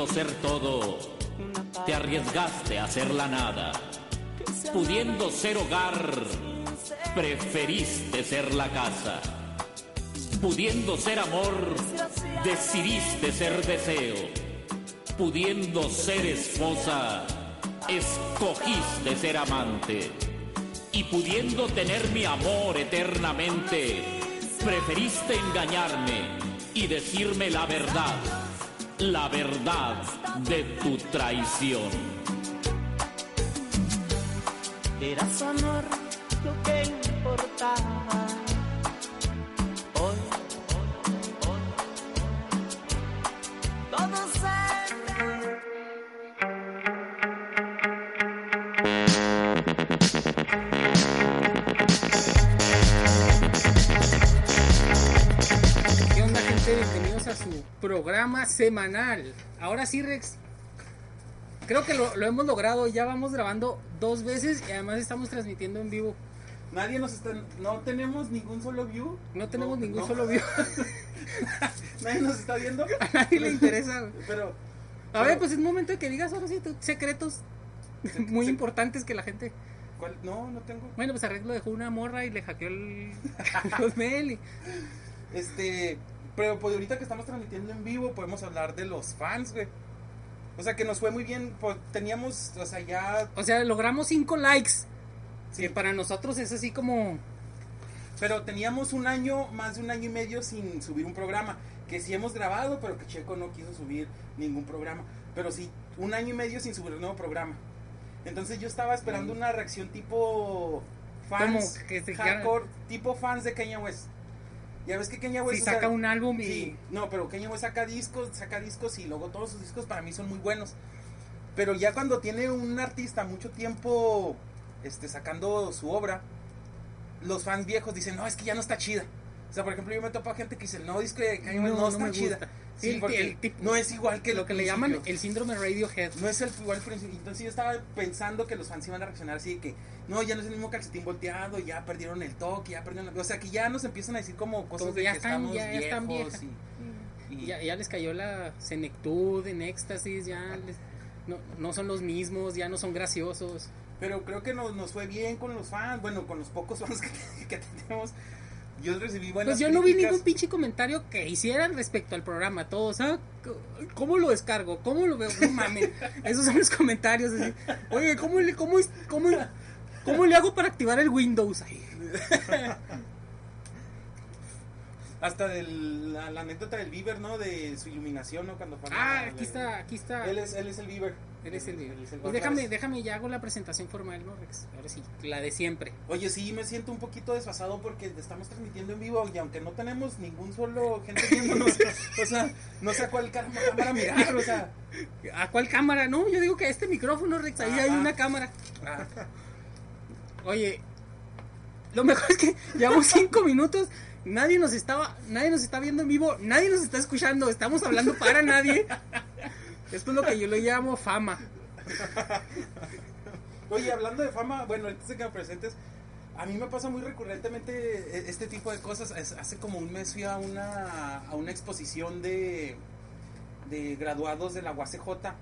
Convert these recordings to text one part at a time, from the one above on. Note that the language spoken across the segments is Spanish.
Pudiendo ser todo, te arriesgaste a ser la nada. Pudiendo ser hogar, preferiste ser la casa. Pudiendo ser amor, decidiste ser deseo. Pudiendo ser esposa, escogiste ser amante. Y pudiendo tener mi amor eternamente, preferiste engañarme y decirme la verdad, la verdad de tu traición. Era su amor lo que importaba. Programa semanal. Ahora sí, Rex. Creo que lo, lo hemos logrado. Ya vamos grabando dos veces y además estamos transmitiendo en vivo. Nadie nos está. No tenemos ningún solo view. No tenemos No, ningún no. solo view. Nadie nos está viendo. A nadie le interesa. Pero. A ver, pues es momento de que digas ahora sí tus secretos muy se- importantes que la gente. ¿cuál? No, no tengo. Bueno, pues Arreglo dejó una morra y le hackeó el, los mail. y- Este. Pero pues ahorita que estamos transmitiendo en vivo, podemos hablar de los fans, güey. O sea que nos fue muy bien. Pues teníamos, o sea, ya. O sea, logramos cinco likes. Sí. Que para nosotros es así como. Pero teníamos un año, más de un año y medio sin subir un programa. Que sí hemos grabado, pero que Checo no quiso subir ningún programa. Pero sí, un año y medio sin subir un nuevo programa. Entonces yo estaba esperando una reacción tipo fans. Que hardcore, tipo fans de Kanye West. Ya ves que Kanye West Si o sea, saca un álbum y. Sí, no, pero Kanye West saca discos, saca discos y luego todos sus discos para mí son muy buenos. Pero ya cuando tiene un artista mucho tiempo este, sacando su obra, los fans viejos dicen, no, es que ya no está chida. O sea, por ejemplo, yo me topo a gente que dice, no, es que Kanye no, No, está chida. Sí, El- porque el tipo- no es igual que lo que le llaman el síndrome Radiohead. No es el igual. Entonces yo estaba pensando que los fans iban a reaccionar así de que no, ya no es el mismo calcetín volteado, ya perdieron el toque, ya perdieron la... O sea, que ya nos empiezan a decir como cosas Como que de ya que están- estamos ya- ya viejos están viejas. y- y- Ya, ya les cayó la senectud en éxtasis, ya les- no, no son los mismos, ya no son graciosos. Pero creo que nos, nos fue bien con los fans, bueno, con los pocos fans que, que tenemos. Yo recibí buenas Pues yo no vi críticas. ningún pinche comentario que hicieran respecto al programa. Todos, ¿ah? ¿Cómo lo descargo? ¿Cómo lo veo? No mames. Esos son los comentarios. así. Oye, ¿cómo le, cómo, cómo, cómo le hago para activar el Windows? Ay, Hasta del, la, la anécdota del Bieber, ¿no? De su iluminación, ¿no? Cuando Ah, la- aquí está, aquí está. Él es, él es el Bieber. El Él es el Pues Bad déjame, déjame, ya hago la presentación formal, ¿no, Rex? Ahora sí, la de siempre. Oye, sí, me siento un poquito desfasado porque estamos transmitiendo en vivo y aunque no tenemos ningún solo gente viéndonos, o sea, no sé a cuál cámara mirar, o sea. ¿A cuál cámara? No, yo digo que a este micrófono, Rex, ahí Ah, hay ah. una cámara. ah, Oye, lo mejor es que llevamos cinco minutos, nadie nos estaba, nadie nos está viendo en vivo, nadie nos está escuchando, estamos hablando para nadie. Esto es lo que yo le llamo fama. Oye, hablando de fama, bueno, antes de que me presentes, a mí me pasa muy recurrentemente eh, este tipo de cosas. Hace como un mes fui a una, a una exposición de, de graduados de la UACJ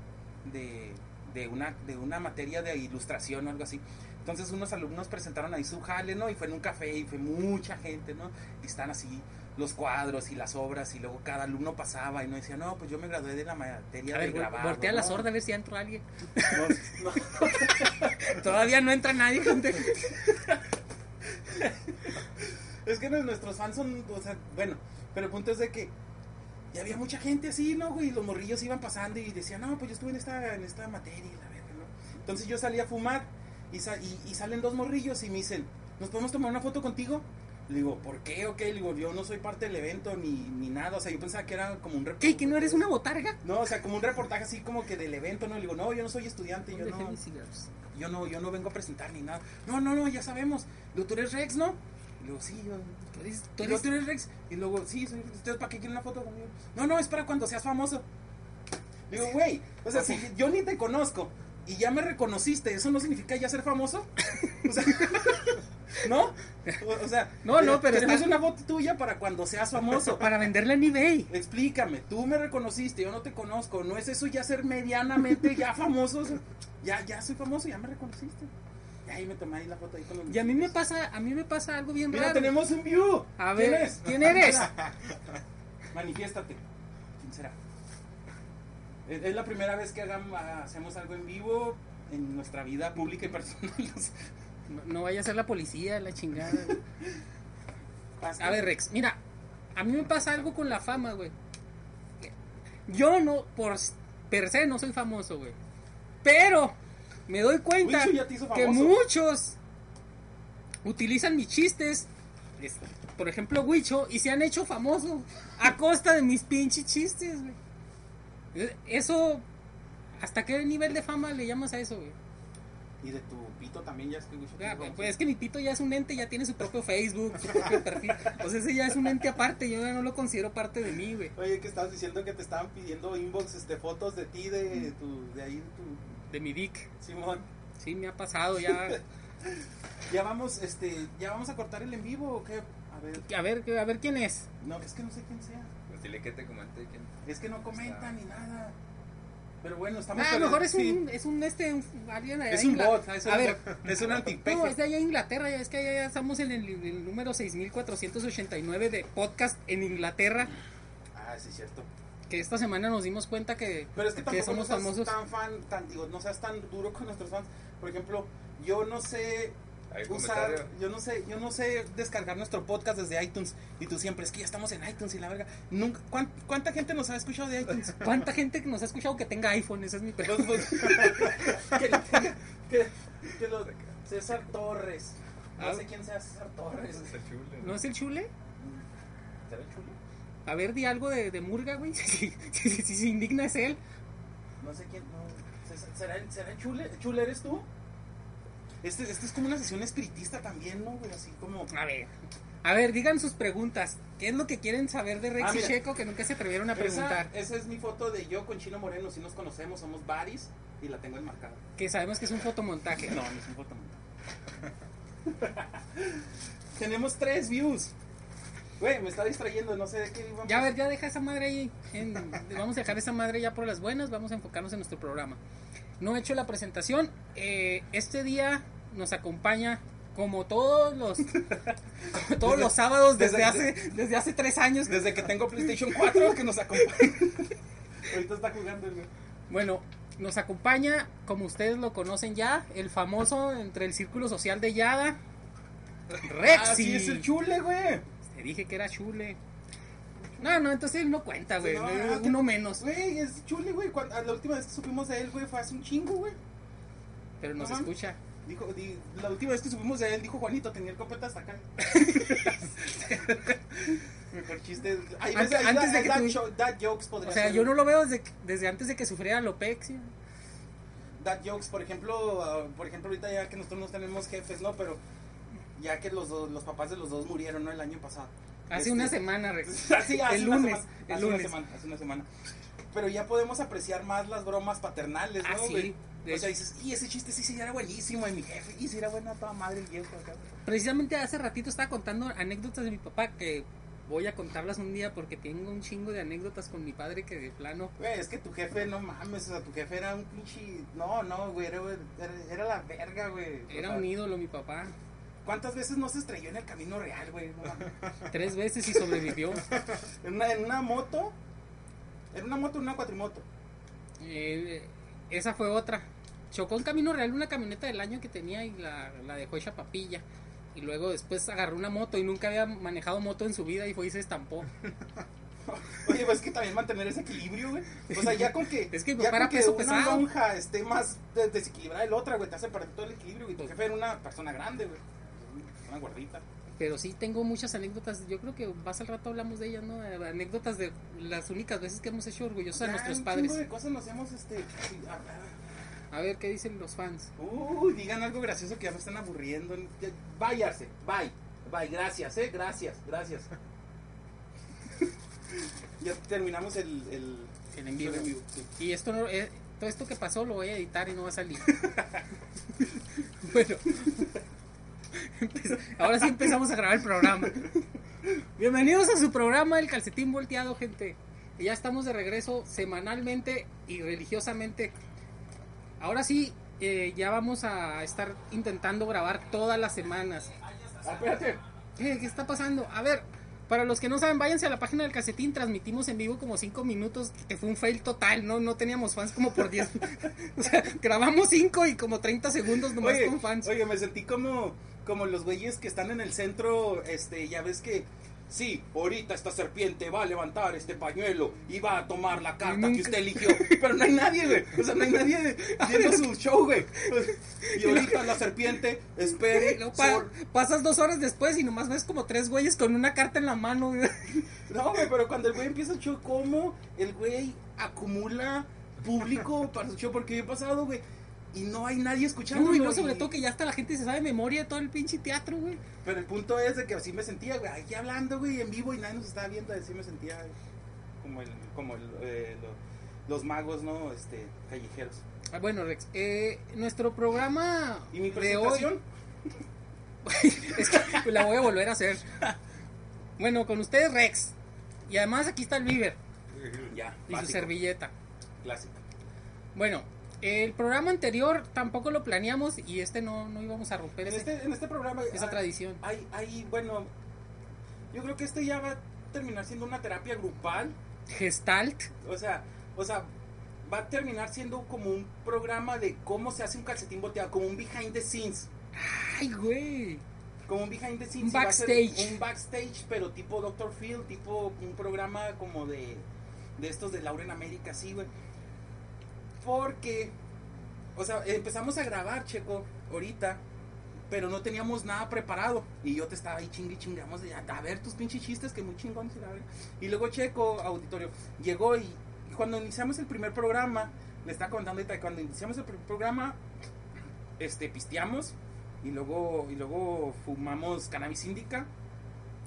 de, de, una, de una materia de ilustración o algo así. Entonces unos alumnos presentaron ahí su jale, ¿no? Y fue en un café y fue mucha gente, ¿no? Y están así los cuadros y las obras y luego cada alumno pasaba y no decía, no, pues yo me gradué de la materia A de ver, grabado. voltea la ¿no? sorda a ver si entró alguien. No, no. Todavía no entra nadie, gente. Es que nuestros fans son, o sea, bueno, pero el punto es de que ya había mucha gente así, ¿no, güey? Y los morrillos iban pasando y decían, no, pues yo estuve en esta, en esta materia, y la verga, ¿no? Entonces yo salí a fumar y, sa- y, y salen dos morrillos y me dicen, ¿nos podemos tomar una foto contigo? Le digo, ¿por qué? Ok, le digo, yo no soy parte del evento ni, ni nada, o sea, yo pensaba que era como un ¿Qué? reportaje. ¿Que no eres una botarga? No, o sea, como un reportaje así como que del evento, ¿no? Le digo, no, yo no soy estudiante, yo no, yo no, yo no vengo a presentar ni nada. No, no, no, ya sabemos. Digo, tú eres Rex, ¿no? Y luego, sí, yo, Tú eres, tú ¿Tú eres- Rex? Y luego, sí, soy Rex. ¿Ustedes para qué quieren una foto conmigo? No, no, es para cuando seas famoso. Digo, güey, o sea, si yo ni te conozco y ya me reconociste, ¿eso no significa ya ser famoso? O sea, ¿No? O, o sea, No, no, pero está- una foto tuya para cuando seas famoso. Para venderla en eBay. Explícame, tú me reconociste, yo no te conozco, ¿no es eso ya ser medianamente ya famoso? O sea, Ya, ya soy famoso, ya me reconociste. Y ahí me tomé ahí la foto ahí con los Y a mí me pasa, a mí me pasa algo bien Mira, raro. tenemos un view. A ¿Quién ver, es? ¿quién eres? Manifiéstate. ¿Quién será? Es, es la primera vez que hagam- hacemos algo en vivo en nuestra vida pública y personal. no vaya a ser la policía, la chingada. A ver, Rex, mira, a mí me pasa algo con la fama, güey. Yo no, por per se, no soy famoso, güey. Pero me doy cuenta que muchos utilizan mis chistes, es- por ejemplo, Wicho, y se han hecho famosos a costa de mis pinches chistes, güey. Eso, ¿hasta qué nivel de fama le llamas a eso, güey? Y de tu pito también ya Ah, te hizo Pues es que mi pito ya es un ente, ya tiene su propio Facebook, su propio perfil. O sea, ese ya es un ente aparte, yo ya no lo considero parte de mí, güey. Oye, que estabas diciendo que te estaban pidiendo inboxes de fotos de ti, de, tu, de ahí, de tu De mi dick. Simón. Sí, me ha pasado ya. Ya vamos, este, ya vamos a cortar el en vivo o qué? A ver, A ver, a ver quién es. no, es que no sé quién sea. Pues dile que te comenté quién. Es que no comentan ni nada. Pero bueno, estamos Ah, a lo mejor es sí. un, es un este, un, alguien allá Es un bot, es un A ver, es un antipeje. no, es de allá en Inglaterra, ya es que allá ya estamos en el, el número 6489 de podcast en Inglaterra, Ah, sí, cierto. que esta semana nos dimos cuenta que, Pero es que tampoco somos no seas famosos. tan fan, tan, digo, no seas tan duro con nuestros fans. Por ejemplo, yo no sé usar, comentario. yo no sé, yo no sé descargar nuestro podcast desde iTunes y tú siempre es que ya estamos en iTunes y la verga. Nunca, ¿cuán- ¿Cuánta gente nos ha escuchado de iTunes? ¿cuánta gente que nos ha escuchado que tenga iPhone? Esa es mi pregunta. Que, que, que los- César Torres. No Ah. sé quién sea César Torres. Está chulo. ¿No es el chule? ¿Será el chulo? A ver, di algo de, de Murga, güey. Si, si- si se indigna es él. No sé quién. No. ¿Será, el- ¿Será el chule? ¿Chule eres tú? Este, este es como una sesión espiritista también, ¿no? güey? Así como. A ver. A ver, digan sus preguntas. ¿Qué es lo que quieren saber de Rex Ah, y mira. Checo que nunca se atrevieron a Esa, preguntar? esa es mi foto de yo con Chino Moreno. Si nos conocemos, somos baris y la tengo enmarcada. Que sabemos que es un fotomontaje. No, no es un fotomontaje. Tenemos tres views. Güey, me está distrayendo, no sé de qué íbamos. Ya, a ver, ya deja esa madre ahí. en- vamos a dejar esa madre ya por las buenas. Vamos a enfocarnos en nuestro programa. No he hecho la presentación. eh, este día nos acompaña, como todos los, como todos Desde- los sábados desde, desde- hace, desde hace tres años. Desde que tengo PlayStation 4 que nos acompaña. Ahorita está jugando el güey. Bueno, nos acompaña, como ustedes lo conocen ya, el famoso entre el círculo social de Yada, Rexy. Ah, sí, es el chule, güey. Te dije que era chule. No, no, entonces él no cuenta, güey. Sí, no, eh, ah, uno menos. Güey, es chule, güey. La última vez que supimos de él, güey, fue hace un chingo, güey. Pero nos no mames. escucha. Dijo, di- la última vez que supimos de él, dijo Juanito, tenía el copete hasta acá. Mejor chiste. Antes- de que dad jokes podría O sea, ser. yo no lo veo desde, desde antes de que sufriera alopexia. Dad jokes, por ejemplo, ah, por ejemplo, ahorita ya que nosotros no tenemos jefes, ¿no? Pero ya que los dos, los papás de los dos murieron, ¿no? El año pasado. Hace Este, una semana, Rex. Así, hace el una lunes. semana, el hace una lunes. semana, hace una semana. Pero ya podemos apreciar más las bromas paternales, ¿no? Ah, sí, O sea, dices, y ese chiste sí, sí era buenísimo, y mi jefe, y sí era bueno a toda madre el viejo acá. Precisamente hace ratito estaba contando anécdotas de mi papá que voy a contarlas un día porque tengo un chingo de anécdotas con mi padre que de plano. Güey, es que tu jefe, no mames, o sea, tu jefe era un pinche... No, no, güey, era, era, era la verga, güey. Era un ídolo mi papá. ¿Cuántas veces no se estrelló en el camino real, güey? No. Tres veces y sobrevivió. en, una, en una moto, en una moto, en una cuatrimoto. Eh, esa fue otra. Chocó en Camino Real una camioneta del año que tenía y la, la dejó hecha papilla. Y luego después agarró una moto y nunca había manejado moto en su vida y fue y se estampó. Oye, pues es que también mantener ese equilibrio, güey. O sea, ya con que, Es que ya para con que peso una pesado. lonja esté más des- desequilibrada de la otra, güey, te hace perder todo el equilibrio, güey. Tu jefe era una persona grande, güey. Una gordita. Pero sí tengo muchas anécdotas. Yo creo que más al rato hablamos de ellas, ¿no? Anécdotas de las únicas veces que hemos hecho orgullosos a nuestros un padres. de cosas nos hemos, este... A ver qué dicen los fans. Uy, digan algo gracioso que ya me están aburriendo. Ya, Váyase, bye. Bye, gracias, eh, gracias, gracias. ya terminamos el... El, El en vivo. el sí. Y esto no, eh, todo esto que pasó lo voy a editar y no va a salir. bueno, Ahora sí empezamos a grabar el programa. Bienvenidos a su programa El Calcetín Volteado, gente. Y ya estamos de regreso semanalmente y religiosamente. Ahora sí, eh, ya vamos a estar intentando grabar todas las semanas. Ah, espérate. ¿Qué, qué está pasando? A ver, para los que no saben, váyanse a la página del calcetín. Transmitimos en vivo como 5 minutos, que fue un fail total, ¿no? No teníamos fans como por 10. o sea, grabamos 5 y como 30 segundos nomás Oye, con fans. oye, me sentí como, como los güeyes que están en el centro, este, ya ves que, sí, ahorita esta serpiente va a levantar este pañuelo y va a tomar la carta nunca- que usted eligió. Pero no hay nadie, güey. O sea, no hay nadie viendo su show, güey. Y ahorita la serpiente, espere, pa- sol- pasas dos horas después y nomás ves como tres güeyes con una carta en la mano. güey. No, güey, pero cuando el güey empieza el show, ¿cómo el güey acumula público para su show? Porque yo he pasado, güey, y no hay nadie escuchando. No, sobre todo que ya hasta la gente se sabe de memoria todo el pinche teatro, güey. Pero el punto es de que así me sentía, güey, aquí hablando, güey, en vivo y nadie nos estaba viendo, así me sentía como el, como el, eh, lo- los magos, ¿no? Este, callejeros. Ah, Bueno, Rex, eh, nuestro programa ¿Y mi de hoy... presentación? es que la voy a volver a hacer. Bueno, con ustedes Rex. Y además aquí está el Viver Ya, y su servilleta. clásico. Bueno, el programa anterior tampoco lo planeamos y este no, no íbamos a romper En ese- este, en este programa... esa tradición. Hay, hay, bueno, yo creo que este ya va a terminar siendo una terapia grupal. Gestalt. O sea, o sea, va a terminar siendo como un programa de cómo se hace un calcetín volteado, como un behind the scenes. Ay, güey. Como un behind the scenes. Un y va a ser backstage. Un backstage, pero tipo Dr. Phil, tipo un programa como de, de estos de Laura en América, sí, güey. Porque, o sea, empezamos a grabar, Checo, ahorita, pero no teníamos nada preparado. Y yo te estaba ahí chingue y chingue, vamos a, ver tus pinches chistes, que muy la verdad. Y luego Checo, auditorio, llegó y, y cuando iniciamos el primer programa, le estaba contando ahorita, cuando iniciamos el primer programa, este, pisteamos y luego, y luego fumamos cannabis.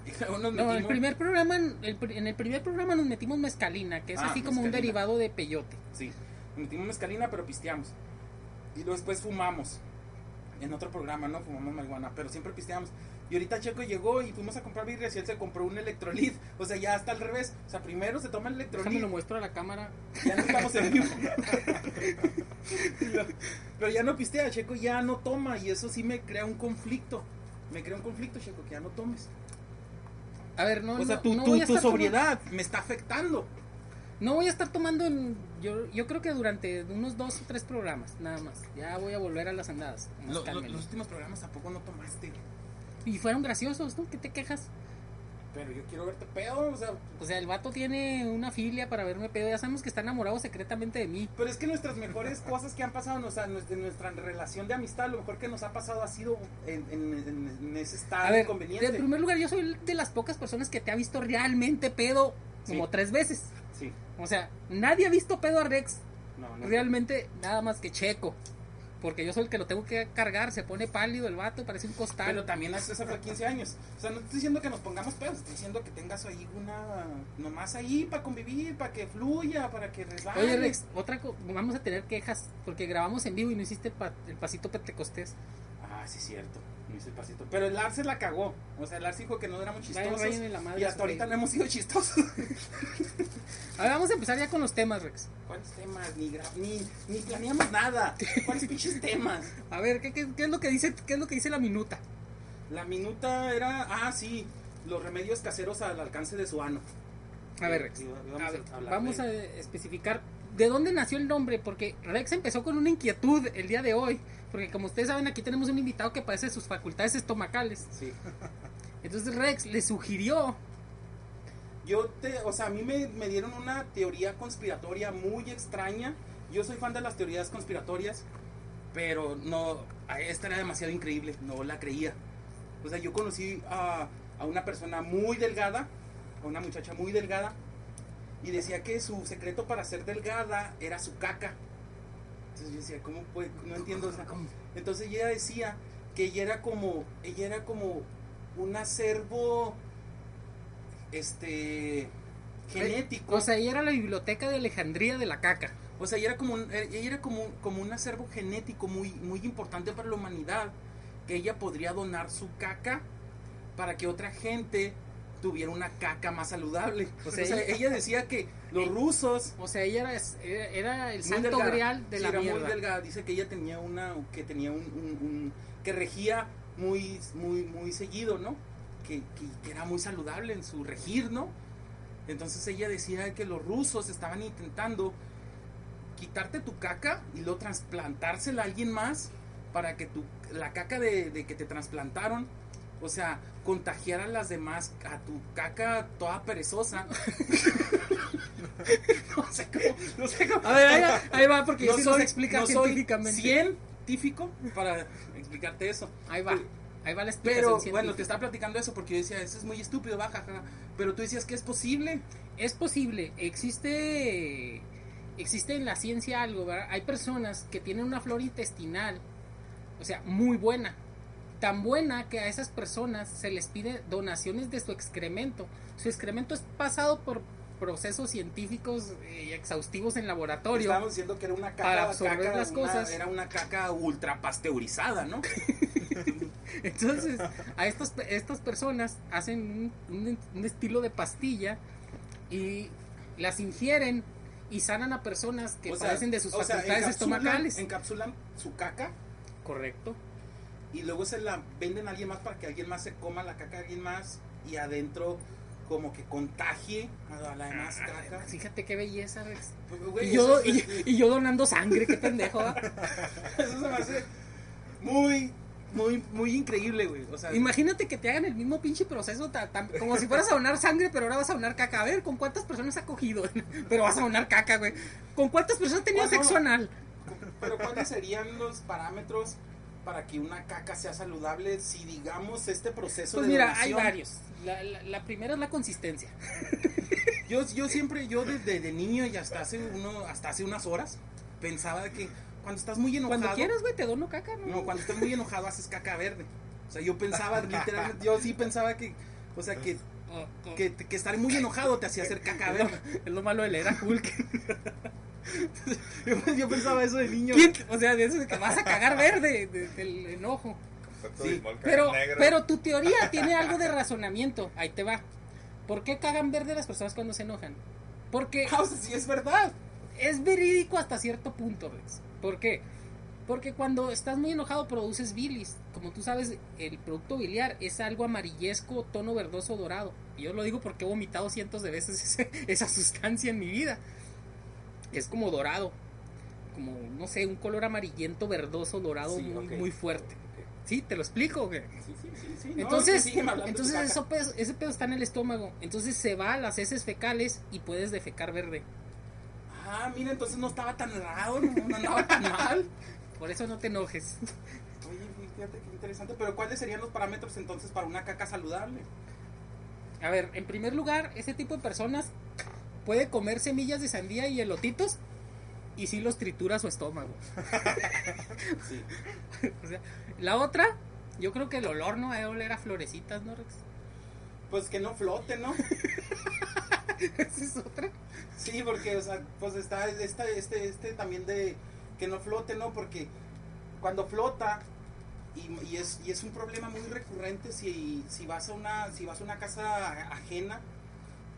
Y nos No, el primer programa, el en el primer programa nos metimos mezcalina, que es Ah, así como un derivado de peyote. Sí, metimos mezcalina, pero pisteamos. Y luego después fumamos. En otro programa, ¿no? Fumamos marihuana, pero siempre pisteamos. Y ahorita Checo llegó y fuimos a comprar birrias y él se compró un electrolit. O sea, ya está al revés. O sea, primero se toma el Déjame electrolit. lo muestro a la cámara. Ya no estamos en vivo. pero ya no pistea, Checo ya no toma. Y eso sí me crea un conflicto. Me crea un conflicto, Checo, que ya no tomes. A ver, no, o sea, no- tu, no tu- tu sobriedad me está afectando. No voy a estar tomando en, yo, yo creo que durante unos dos o tres programas, nada más. Ya voy a volver a las andadas. Lo- lo- los últimos programas tampoco no tomaste. Y fueron graciosos, ¿no? ¿Qué te quejas? Pero yo quiero verte pedo, o sea, O sea, el vato tiene una filia para verme pedo. Ya sabemos que está enamorado secretamente de mí. Pero es que nuestras mejores cosas que han pasado, o sea, nuestra, nuestra relación de amistad, lo mejor que nos ha pasado ha sido en, en- en- en ese estado A ver, inconveniente. en primer lugar, yo soy de las pocas personas que te ha visto realmente pedo como Sí. tres veces. Sí, O sea, nadie ha visto pedo a Rex no, no. realmente nada más que Checo. Porque yo soy el que lo tengo que cargar. Se pone pálido el vato, parece un costal. Pero también hace eso fue 15 años. O sea, no estoy diciendo que nos pongamos pedos, estoy diciendo que tengas ahí una. Nomás ahí para convivir, para que fluya, para que resbale. Oye, Rex, otra co- vamos a tener quejas porque grabamos en vivo y no hiciste pa- el pasito pentecostés. Ah, sí, cierto. No hice el pasito. Pero el Arce la cagó. O sea, el Arce dijo que no éramos chistosos. Y hasta su ahorita no hemos sido chistosos. A ver, vamos a empezar ya con los temas, Rex. ¿Cuáles temas? Ni, ni, ni planeamos nada. ¿Cuáles pinches temas? A ver, ¿qué, qué, qué es lo que dice, qué es lo que dice la minuta? La minuta era, ah, sí, los remedios caseros al alcance de su ano. A ver, Rex. Vamos a ver, vamos a especificar de dónde nació el nombre, porque Rex empezó con una inquietud el día de hoy, porque como ustedes saben aquí tenemos un invitado que padece sus facultades estomacales. Sí. Entonces Rex le sugirió, Yo te, o sea, a mí me, me dieron una teoría conspiratoria muy extraña. Yo soy fan de las teorías conspiratorias, pero no, esta era demasiado increíble, no la creía. O sea, yo conocí a, a una persona muy delgada, a una muchacha muy delgada, y decía que su secreto para ser delgada era su caca. Entonces yo decía, ¿cómo puede? No entiendo. o sea, entonces ella decía que ella era como, ella era como un acervo, este, genético. o sea, ella era la biblioteca de Alejandría de la caca. O sea, ella era como un, ella era como, como un acervo genético muy, muy importante para la humanidad. que ella podría donar su caca para que otra gente tuviera una caca más saludable. O O sea, sea, ella- ella decía que los rusos O sea, ella era, el santo delgada. grial de Sí, la era mierda. muy delgada. Dice que ella tenía una, que tenía un, un- un- que regía muy, muy, muy seguido, ¿no? Que, que- que era muy saludable en su regir, ¿no? Entonces ella decía que los rusos estaban intentando quitarte tu caca y luego trasplantársela a alguien más para que tu, la caca de, de que te trasplantaron, o sea, contagiara a las demás, a tu caca toda perezosa. no sé cómo, no sé cómo. A ver, ahí va, ahí va porque no sí soy, nos explica no científicamente. científico para explicarte eso. Ahí va, ahí va la explicación Pero científica. bueno, te estaba platicando eso porque yo decía, eso es muy estúpido, baja, pero tú decías que es posible. Es posible, existe existe en la ciencia algo, ¿verdad? Hay personas que tienen una flora intestinal, o sea, muy buena, tan buena que a esas personas se les pide donaciones de su excremento. Su excremento es pasado por procesos científicos eh, exhaustivos en laboratorio. Estábamos diciendo que era una caca, Para absorber caca, las una- cosas. era una caca ultra pasteurizada, ¿no? Entonces, a estas, estas personas hacen un, un- un estilo de pastilla y las ingieren y sanan a personas que O sea, padecen de sus sea, facultades encapsulan- estomacales. Encapsulan su caca Correcto. Y luego se la venden a alguien más para que alguien más se coma la caca de alguien más y adentro como que contagie a la demás caca. Fíjate qué belleza, Rex. Pues, güey, Y yo, es- y, y yo donando sangre, qué pendejo. eso se me hace muy, muy, muy increíble, güey. O sea, Imagínate que te hagan el mismo pinche proceso, ta- como si fueras a donar sangre, pero ahora vas a donar caca. A ver, ¿con cuántas personas ha cogido? Pero vas a donar caca, güey. ¿Con cuántas personas ha tenido sexo anal? Pero ¿cuáles serían los parámetros para que una caca sea saludable si digamos este proceso Pues de mira, donación? hay varios. La, la- la primera es la consistencia. Yo, yo siempre, yo desde de niño y hasta hace uno, hasta hace unas horas, pensaba que cuando estás muy enojado. Cuando quieras, güey, te dono caca, ¿no? No, cuando estás muy enojado haces caca verde. O sea, yo pensaba, literalmente, yo sí pensaba que, o sea, que, Oh, oh. que, que estar muy enojado te hacía hacer caca es, lo, verde. es lo malo de leer a Hulk. Yo, yo pensaba eso de niño. ¿Quién? O sea, de eso de que vas a cagar verde, de- del enojo. Sí, Pero, pero tu teoría tiene algo de razonamiento. Ahí te va. ¿Por qué cagan verde las personas cuando se enojan? Porque Ah, o sea, sí es verdad. es verídico hasta cierto punto, Rex. ¿Por qué? Porque cuando estás muy enojado produces bilis. Como tú sabes, el producto biliar es algo amarillesco, tono verdoso, dorado. Y yo lo digo porque he vomitado cientos de veces ese- esa sustancia en mi vida. Es como dorado. Como, no sé, un color amarillento, verdoso, dorado, Sí, muy, muy fuerte. ¿Sí? ¿Te lo explico? Sí, sí, sí, sí. Entonces, entonces eso pedo- ese pedo está en el estómago. Entonces se va a las heces fecales y puedes defecar verde. Ah, mira, entonces no estaba tan raro, no, no andaba tan mal. Por eso no te enojes. Oye, fíjate qué interesante. Pero ¿cuáles serían los parámetros entonces para una caca saludable? A ver, en primer lugar, ese tipo de personas puede comer semillas de sandía y elotitos y sí los tritura su estómago. Sí. O sea, la otra, yo creo que el olor no debe oler a florecitas, ¿no, Rex? Pues que no flote, ¿no? Esa es otra. Sí, porque, o sea, pues está esta, este, este también de que no flote, ¿no? Porque cuando flota, y, y es, y es un problema muy recurrente si, si vas a una, si vas a una casa ajena,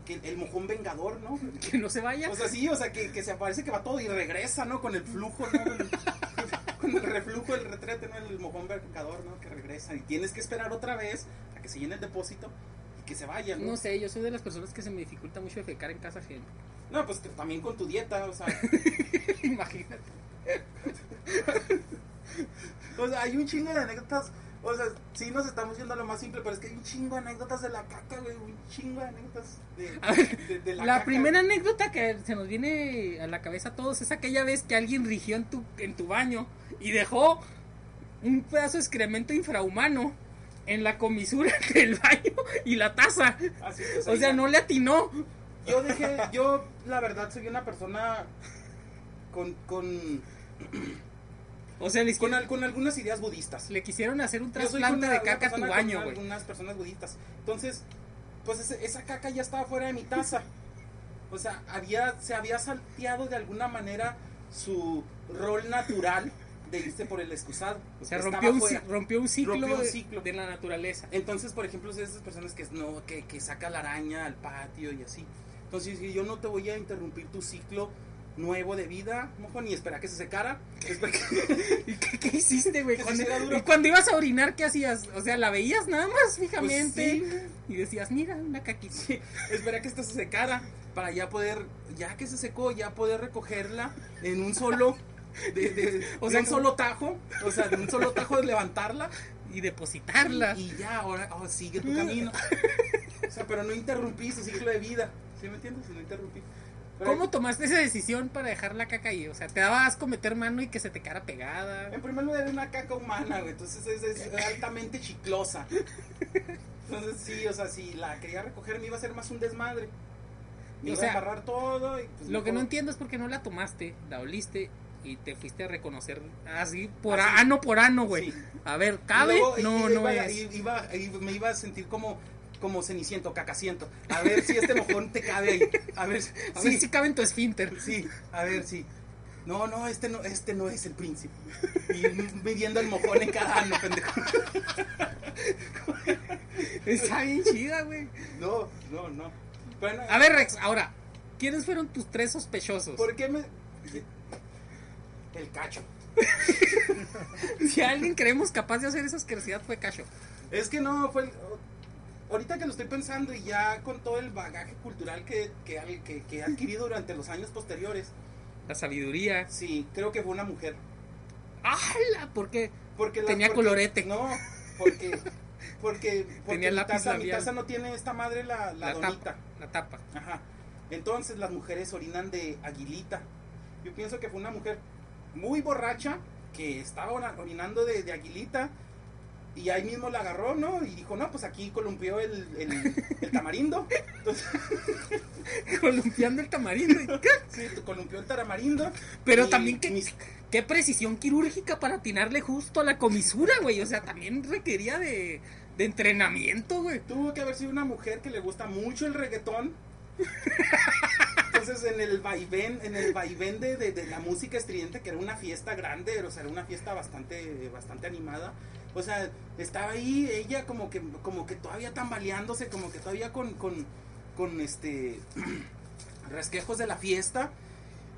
que el mojón vengador, ¿no? Que no se vaya. O sea, sí, o sea, que, que se aparece que va todo y regresa, ¿no? Con el flujo, ¿no? El- con el reflujo del retrete, ¿no? El mojón vengador, ¿no? Que regresa. Y tienes que esperar otra vez a que se llene el depósito y que se vaya, ¿no? No sé, yo soy de las personas que se me dificulta mucho defecar en casa ajena. No, pues también con tu dieta, o sea. Imagínate. O sea, hay un chingo de anécdotas. O sea, sí nos estamos yendo a lo más simple, pero es que hay un chingo de anécdotas de la caca, güey. Un chingo de anécdotas de, de- de La, caca, primera güey. anécdota que se nos viene a la cabeza a todos es aquella vez que alguien rigió en tu, en tu baño y dejó un pedazo de excremento infrahumano en la comisura del baño y la taza. Así, O sea, no le atinó. Yo dejé, yo la verdad soy una persona con, con, O sea, le, con, al- con algunas ideas budistas. le quisieron hacer un trasplante de caca a tu baño, güey. Algunas personas budistas. Entonces, pues ese- esa caca ya estaba fuera de mi taza. O sea, había, se había salteado de alguna manera su rol natural de irse por el excusado. O sea, rompió un, rompió un ciclo, Rompió un de- ciclo. De, la naturaleza. Entonces, por ejemplo, es de esas personas que no que, que saca la araña al patio y así. Entonces, yo no te voy a interrumpir tu ciclo nuevo de vida, mojón, y espera que se secara. Espera que- ¿Y qué, qué hiciste, güey? Cuando-. Y cuando ibas a orinar, ¿qué hacías? O sea, la veías nada más fijamente. Pues sí. Y decías, mira, una caquita. Sí, espera que esto se secara para ya poder, ya que se secó, ya poder recogerla en un solo, de, de- O de sea, un solo tajo, o sea, de un solo tajo de levantarla Y depositarla. y ya ahora oh, sigue tu camino. O sea, pero no interrumpí su ciclo de vida, ¿sí me entiendes? No interrumpí. ¿Cómo tomaste esa decisión para dejar la caca ahí? O sea, te daba asco meter mano y que se te quedara pegada. En primer lugar, es una caca humana, güey. Entonces es, es altamente chiclosa. Entonces sí, o sea, si la quería recoger me iba a hacer más un desmadre. Me O iba sea, a embarrar todo. Y, pues, Lo que no entiendo es por qué no la tomaste, la oliste y te fuiste a reconocer así por Así. ano por ano, güey. Sí. A ver, ¿cabe? luego, no, no iba, es. me iba a sentir como, como ceniciento, cacaciento. A ver si este mojón te cabe ahí. A ver, A sí, ver si cabe en tu esfínter. sí, a ver si. No, no, este no, este no es el príncipe. Y midiendo el mojón en cada ano, pendejo. Está bien chida, güey. No, no, no. Bueno, A ver, Rex, ahora, ¿quiénes fueron tus tres sospechosos? ¿por qué me. El cacho. Si alguien creemos capaz de hacer esa asquerosidad fue Cacho. Es que no, fue. el- ahorita que lo estoy pensando y ya con todo el bagaje cultural que, que, que, que he adquirido durante los años posteriores, La sabiduría. sí, creo que fue una mujer. ¡Hala! ¿Por qué? Porque la- Tenía porque- colorete. No, porque. Porque, porque Tenía mi, lápiz taza, mi taza no tiene esta madre la, la, La, donita. tapa. La tapa. Ajá. Entonces las mujeres orinan de aguilita. Yo pienso que fue una mujer muy borracha que estaba orinando de, de aguilita y ahí mismo la agarró, ¿no? Y dijo, no, pues aquí columpió el, el, el tamarindo. Entonces, Columpiando el tamarindo. ¿y qué? sí, columpió el tamarindo. Pero Y también qué, mis- qué precisión quirúrgica para atinarle justo a la comisura, güey. O sea, también requería de, de entrenamiento, güey. Tuvo que haber sido una mujer que le gusta mucho el reggaetón. Entonces en el vaivén, en el vaivén de, de- de la música estridente, que era una fiesta grande, o sea, era una fiesta bastante, bastante animada. O sea, estaba ahí ella como que, como que todavía tambaleándose, como que todavía con, con, con este resquejos de la fiesta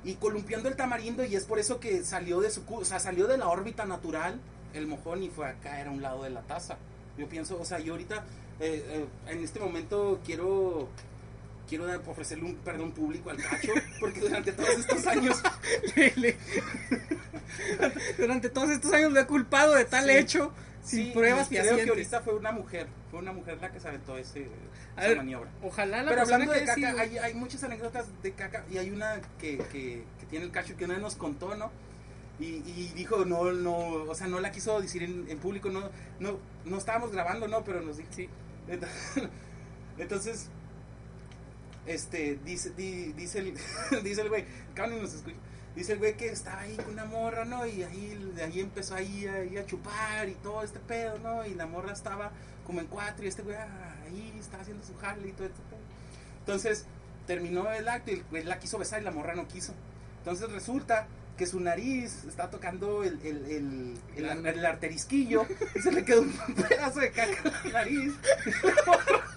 y columpiando el tamarindo y es por eso que salió de su, o sea, salió de la órbita natural el mojón y fue a caer a un lado de la taza. Yo pienso, o sea, yo ahorita eh, eh, en este momento quiero quiero dar- ofrecerle un perdón público al cacho porque durante todos estos años Le- le- Durante todos estos años lo he culpado de tal Sí. hecho sin sí, pruebas y creo que ahorita fue una mujer, fue una mujer la que se aventó ese, A esa ver, maniobra. Ojalá la Pero hablando de caca, hay, hay muchas anécdotas de caca y hay una que, que, que tiene el cacho que una vez nos contó, ¿no? Y, y dijo, no, no, o sea, no la quiso decir en, en público, no, no, no estábamos grabando, ¿no? Pero nos dijo, Sí. Entonces, entonces, este, dice, di- dice el, dice el güey, cabrón, nos escucha. Dice el güey que estaba ahí con una morra, ¿no? Y ahí, de ahí empezó ahí, ahí a chupar y todo este pedo, ¿no? Y la morra estaba como en cuatro y este güey ah, ahí estaba haciendo su jale y todo este pedo. Entonces, terminó el acto y el güey la quiso besar y la morra no quiso. Entonces resulta que su nariz está tocando el, el, el, el, el arterisquillo y se le quedó un pedazo de caca en la nariz.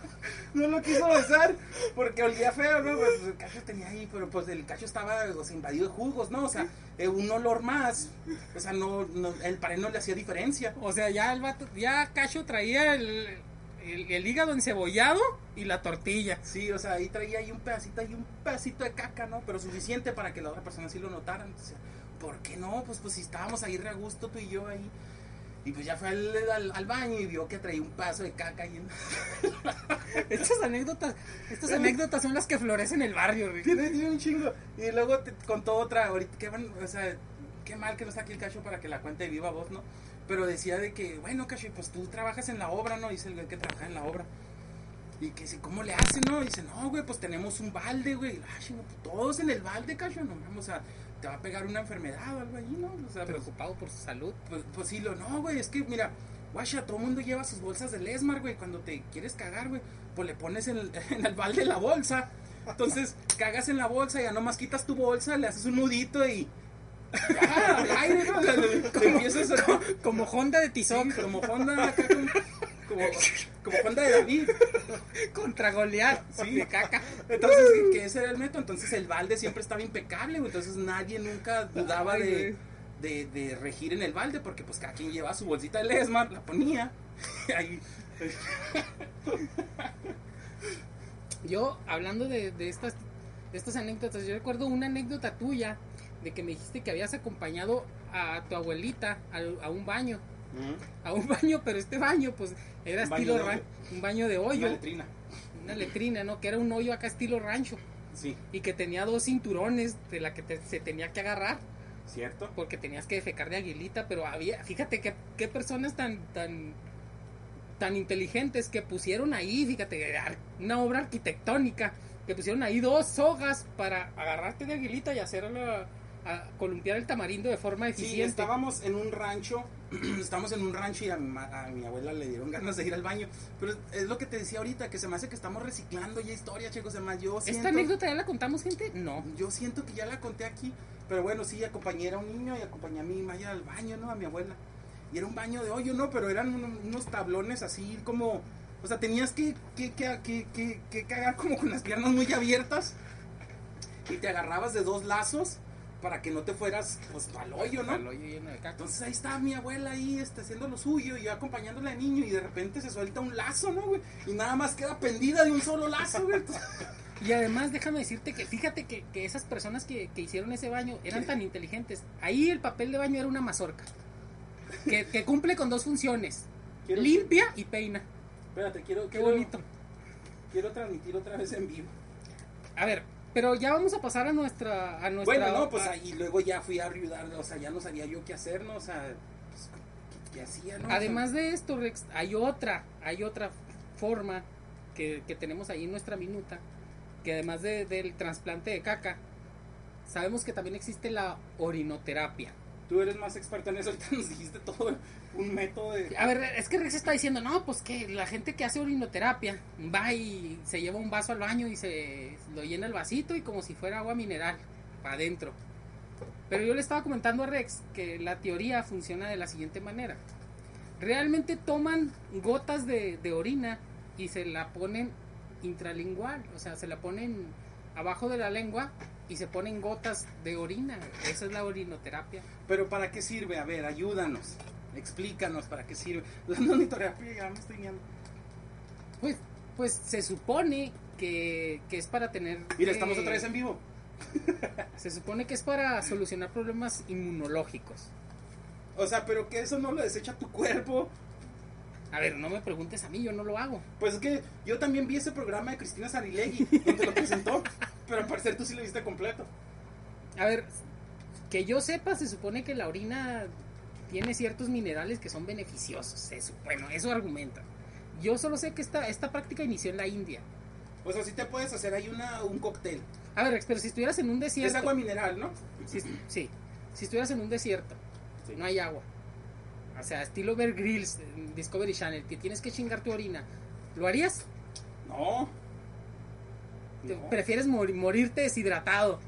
No lo quiso besar porque olía feo, ¿no? Pues el cacho tenía ahí, pero pues el cacho estaba o sea, invadido de jugos, ¿no? O sea, eh, un olor más. O sea, no, no, el pared no le hacía diferencia. O sea, ya el vato, ya Cacho traía el, el, el hígado encebollado y la tortilla. Sí, o sea, ahí traía ahí un pedacito, ahí un pedacito de caca, ¿no? Pero suficiente para que la otra persona sí lo notara. Entonces, ¿por qué no? Pues, pues si estábamos ahí re a gusto tú y yo ahí. Y pues ya fue al, al- baño y vio que traía un paso de caca en- Estas anécdotas, estas anécdotas son las que florecen en el barrio. Tiene, tiene un chingo. Y luego te contó otra, ahorita, qué, o sea, mal que no está aquí el cacho para que la cuente viva voz, ¿no? Pero decía de que, bueno, cacho, pues tú trabajas en la obra, ¿no? Dice el güey que trabaja en la obra. Y que dice, ¿cómo le hacen, no? dice, no, güey, pues tenemos un balde, güey. Chingo, pues, todos en el balde, cacho, no vamos a, te va a pegar una enfermedad o algo ahí, ¿no? O sea, pues, Preocupado por su salud. pues, pues sí, lo no, güey, es que mira, guacha, todo el mundo lleva sus bolsas de Lesmar, güey, cuando te quieres cagar, güey, pues le pones en el, en el balde la bolsa. Entonces, cagas en la bolsa y ya nomás quitas tu bolsa, le haces un nudito y Ah, aire, ¿no? A- Como, como Honda de Sí, como Honda acá con- como, como Honda de David. contra Goliat Sí. de caca. Entonces, que ese era el método. Entonces, el balde siempre estaba impecable, güey. Entonces, nadie nunca dudaba Ay, de, de, de regir en el balde, porque pues cada quien llevaba su bolsita de Lesmar, la ponía. ahí. Yo, hablando de, de estas, de estas anécdotas, yo recuerdo una anécdota tuya de que me dijiste que habías acompañado a tu abuelita a, un baño. A un baño, pero este baño, pues, era Un baño estilo hoyo. un baño de hoyo, Una letrina. una letrina, ¿no? Que era un hoyo acá estilo rancho Sí, y que tenía dos cinturones de la que te- se tenía que agarrar ¿cierto? porque tenías que defecar de aguilita, pero había, fíjate qué, qué personas tan, tan, tan inteligentes que pusieron ahí, fíjate, una obra arquitectónica, que pusieron ahí dos sogas para agarrarte de aguilita y hacer la, a columpiar el tamarindo de forma Sí, eficiente. estábamos en un rancho, estábamos en un rancho y a mi, a mi abuela le dieron ganas de ir al baño. Pero es lo que te decía ahorita, que se me hace que estamos reciclando ya historia, chicos. Además, yo siento, ¿Esta anécdota ya la contamos, gente? No. yo siento que ya la conté aquí. Pero bueno, sí, acompañé a un niño y acompañé a mi Maya al baño, ¿no? A mi abuela. Y era un baño de hoyo, ¿no? Pero eran uno- unos tablones así como... O sea, tenías que, que, que, que, que- que cagar como con las piernas muy abiertas. Y te agarrabas de dos lazos para que no te fueras pues al hoyo, ¿no? Lleno de caca. Entonces ahí está mi abuela ahí este, haciendo lo suyo y yo acompañándole al niño y de repente se suelta un lazo, ¿no, güey? Y nada más queda pendida de un solo lazo, güey. Entonces, Y además, déjame decirte que fíjate que, que esas personas que, que hicieron ese baño eran tan inteligentes. Ahí el papel de baño era una mazorca. Que, que cumple con dos funciones. quiero- Limpia y peina. Espérate, quiero, Qué quiero- bonito. Quiero transmitir otra vez en vivo. A ver, pero ya vamos a pasar a nuestra... A nuestra Bueno, no, pues a- ahí luego ya fui a ayudar, o sea, ya no sabía yo qué hacer, ¿no? O sea, pues, ¿qué, qué hacía, no? Además de esto, Rex, hay otra, hay otra forma que, que tenemos ahí en nuestra minuta, que además de- del trasplante de caca, sabemos que también existe la orinoterapia. Tú eres más experto en eso, ahorita nos dijiste todo un método de... A ver, es que Rex está diciendo, no, pues que la gente que hace orinoterapia va y se lleva un vaso al baño y se lo llena el vasito y como si fuera agua mineral, para adentro. Pero yo le estaba comentando a Rex que la teoría funciona de la siguiente manera. Realmente toman gotas de, de orina y se la ponen intralingual, o sea, se la ponen abajo de la lengua y se ponen gotas de orina. Esa es la orinoterapia. Pero ¿para qué sirve? A ver, ayúdanos. Explícanos para qué sirve. La monitoterapia ya me estoy viendo. Pues, pues se supone que, que es para tener... Mira, eh, estamos otra vez en vivo. Se supone que es para solucionar problemas inmunológicos. O sea, pero que eso no lo desecha tu cuerpo. A ver, no me preguntes a mí, yo no lo hago. Pues es que yo también vi ese programa de Cristina Sarilegui, donde lo presentó, pero al parecer tú sí lo viste completo. A ver, que yo sepa, se supone que la orina tiene ciertos minerales que son beneficiosos. Eso, bueno, eso argumenta. Yo solo sé que esta, esta práctica inició en la India. O sea, sí te puedes hacer ahí una, un cóctel. A ver, pero si estuvieras en un Es desierto... agua mineral, ¿no? Si, sí, si estuvieras en un desierto, Sí. no hay agua. O sea, estilo Bear Grylls, Discovery Channel, que tienes que chingar tu orina. ¿Lo harías? No. Te- No. Prefieres mori- morirte deshidratado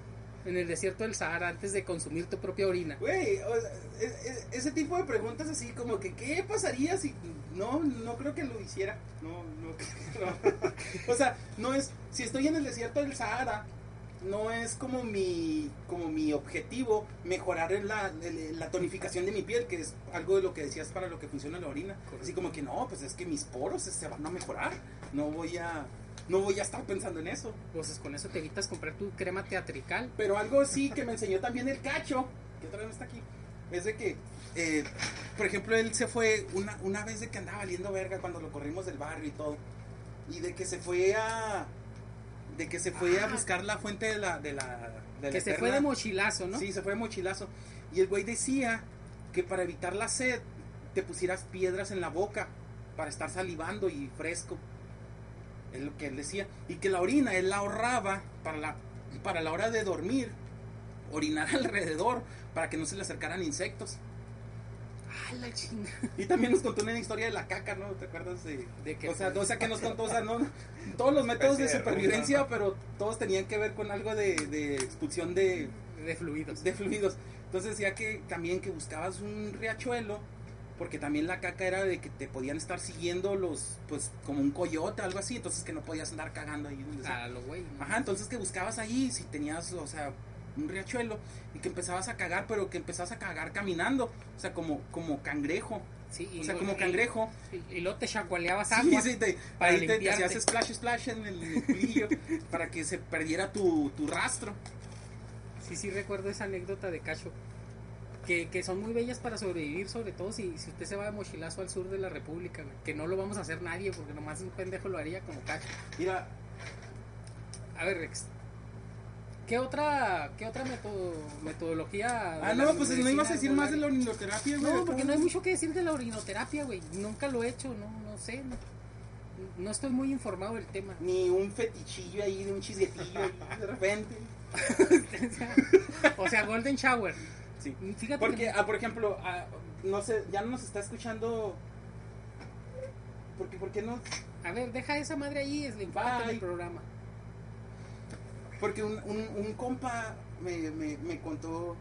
en el desierto del Sahara antes de consumir tu propia orina. Güey, o sea, e- e- ese tipo de preguntas así como que ¿qué pasaría si no no creo que lo hiciera? No, no, no. O sea, no es si estoy en el desierto del Sahara, no es como mi como mi objetivo mejorar la, la tonificación de mi piel, que es algo de lo que decías para lo que funciona la orina. Así como que no, pues es que mis poros se van a mejorar. No voy a no voy a estar pensando en eso. Entonces con eso te evitas comprar tu crema teatrical. Pero algo sí que me enseñó también el cacho, que otra vez no está aquí, es de que, eh, por ejemplo, él se fue una, una vez de que andaba valiendo verga cuando lo corrimos del barrio y todo, y de que se fue a, de que se fue a buscar la fuente de la, de la, de la que se eterna- fue de mochilazo, ¿no? Sí, se fue de mochilazo. Y el güey decía que para evitar la sed te pusieras piedras en la boca para estar salivando y fresco. Es lo que él decía. Y que la orina él la ahorraba para la, para la hora de dormir, orinar alrededor para que no se le acercaran insectos. Ah, la chinga. Y también nos contó una historia de la caca, ¿no? ¿Te acuerdas de, ¿De qué o sea, o sea, que nos contó, o sea, no, todos los métodos de supervivencia, pero todos tenían que ver con algo de, de expulsión de, De fluidos. de fluidos. Entonces decía que también que buscabas un riachuelo, porque también la caca era de que te podían estar siguiendo los, pues como un coyote, algo así, entonces que no podías andar cagando ahí. donde sea. A lo güey. ¿no? Ajá, entonces que buscabas ahí si tenías, o sea, un riachuelo y que empezabas a cagar, pero que empezabas a cagar caminando, o sea, como, como cangrejo, Sí, y o sea, como cangrejo. Y, y luego te chacualeabas Sí, agua. sí, te, para ahí te, te hacías splash splash en el culillo para que se perdiera tu, tu rastro. Sí, sí, recuerdo esa anécdota de Cacho. Que, que son muy bellas para sobrevivir, sobre todo si, si usted se va de mochilazo al sur de la República, que no lo vamos a hacer nadie, porque nomás un pendejo lo haría como Cacho. Mira, A ver, Rex, ¿qué otra, qué otra meto- metodología? ah, no, pues no ibas a decir más de la orinoterapia, güey. No, porque no hay mucho que decir de la orinoterapia, güey. Nunca lo he hecho, no, no sé. No, no estoy muy informado del tema. Ni un fetichillo ahí, de un chisguetillo ahí, de repente. o sea, Golden Shower. Sí. Fíjate Porque, que- ah, por ejemplo, ah, no sé, ya no nos está escuchando. Porque, ¿Por qué no? A ver, deja esa madre ahí, es la Bye. del programa. Porque un, un, un compa me, me, me contó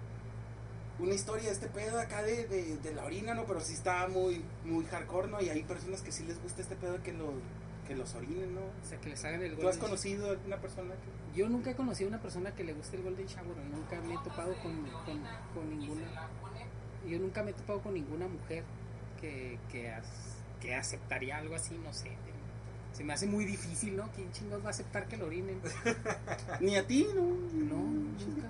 una historia de este pedo acá de, de, de la orina, ¿no? Pero sí está muy, muy hardcore, ¿no? Y hay personas que sí les gusta este pedo que, lo, que los orinen, ¿no? O sea, que les hagan el ¿Tú Golden has conocido a alguna persona que.? Yo nunca he conocido a una persona que le guste el Golden Shower, nunca me he topado con, con, con ninguna. Yo nunca me he topado con ninguna mujer que, que, as- que aceptaría algo así, no sé. Se me hace muy difícil, ¿no? ¿Quién chingados va a aceptar que lo orinen? Ni a ti, ¿no? No, nunca.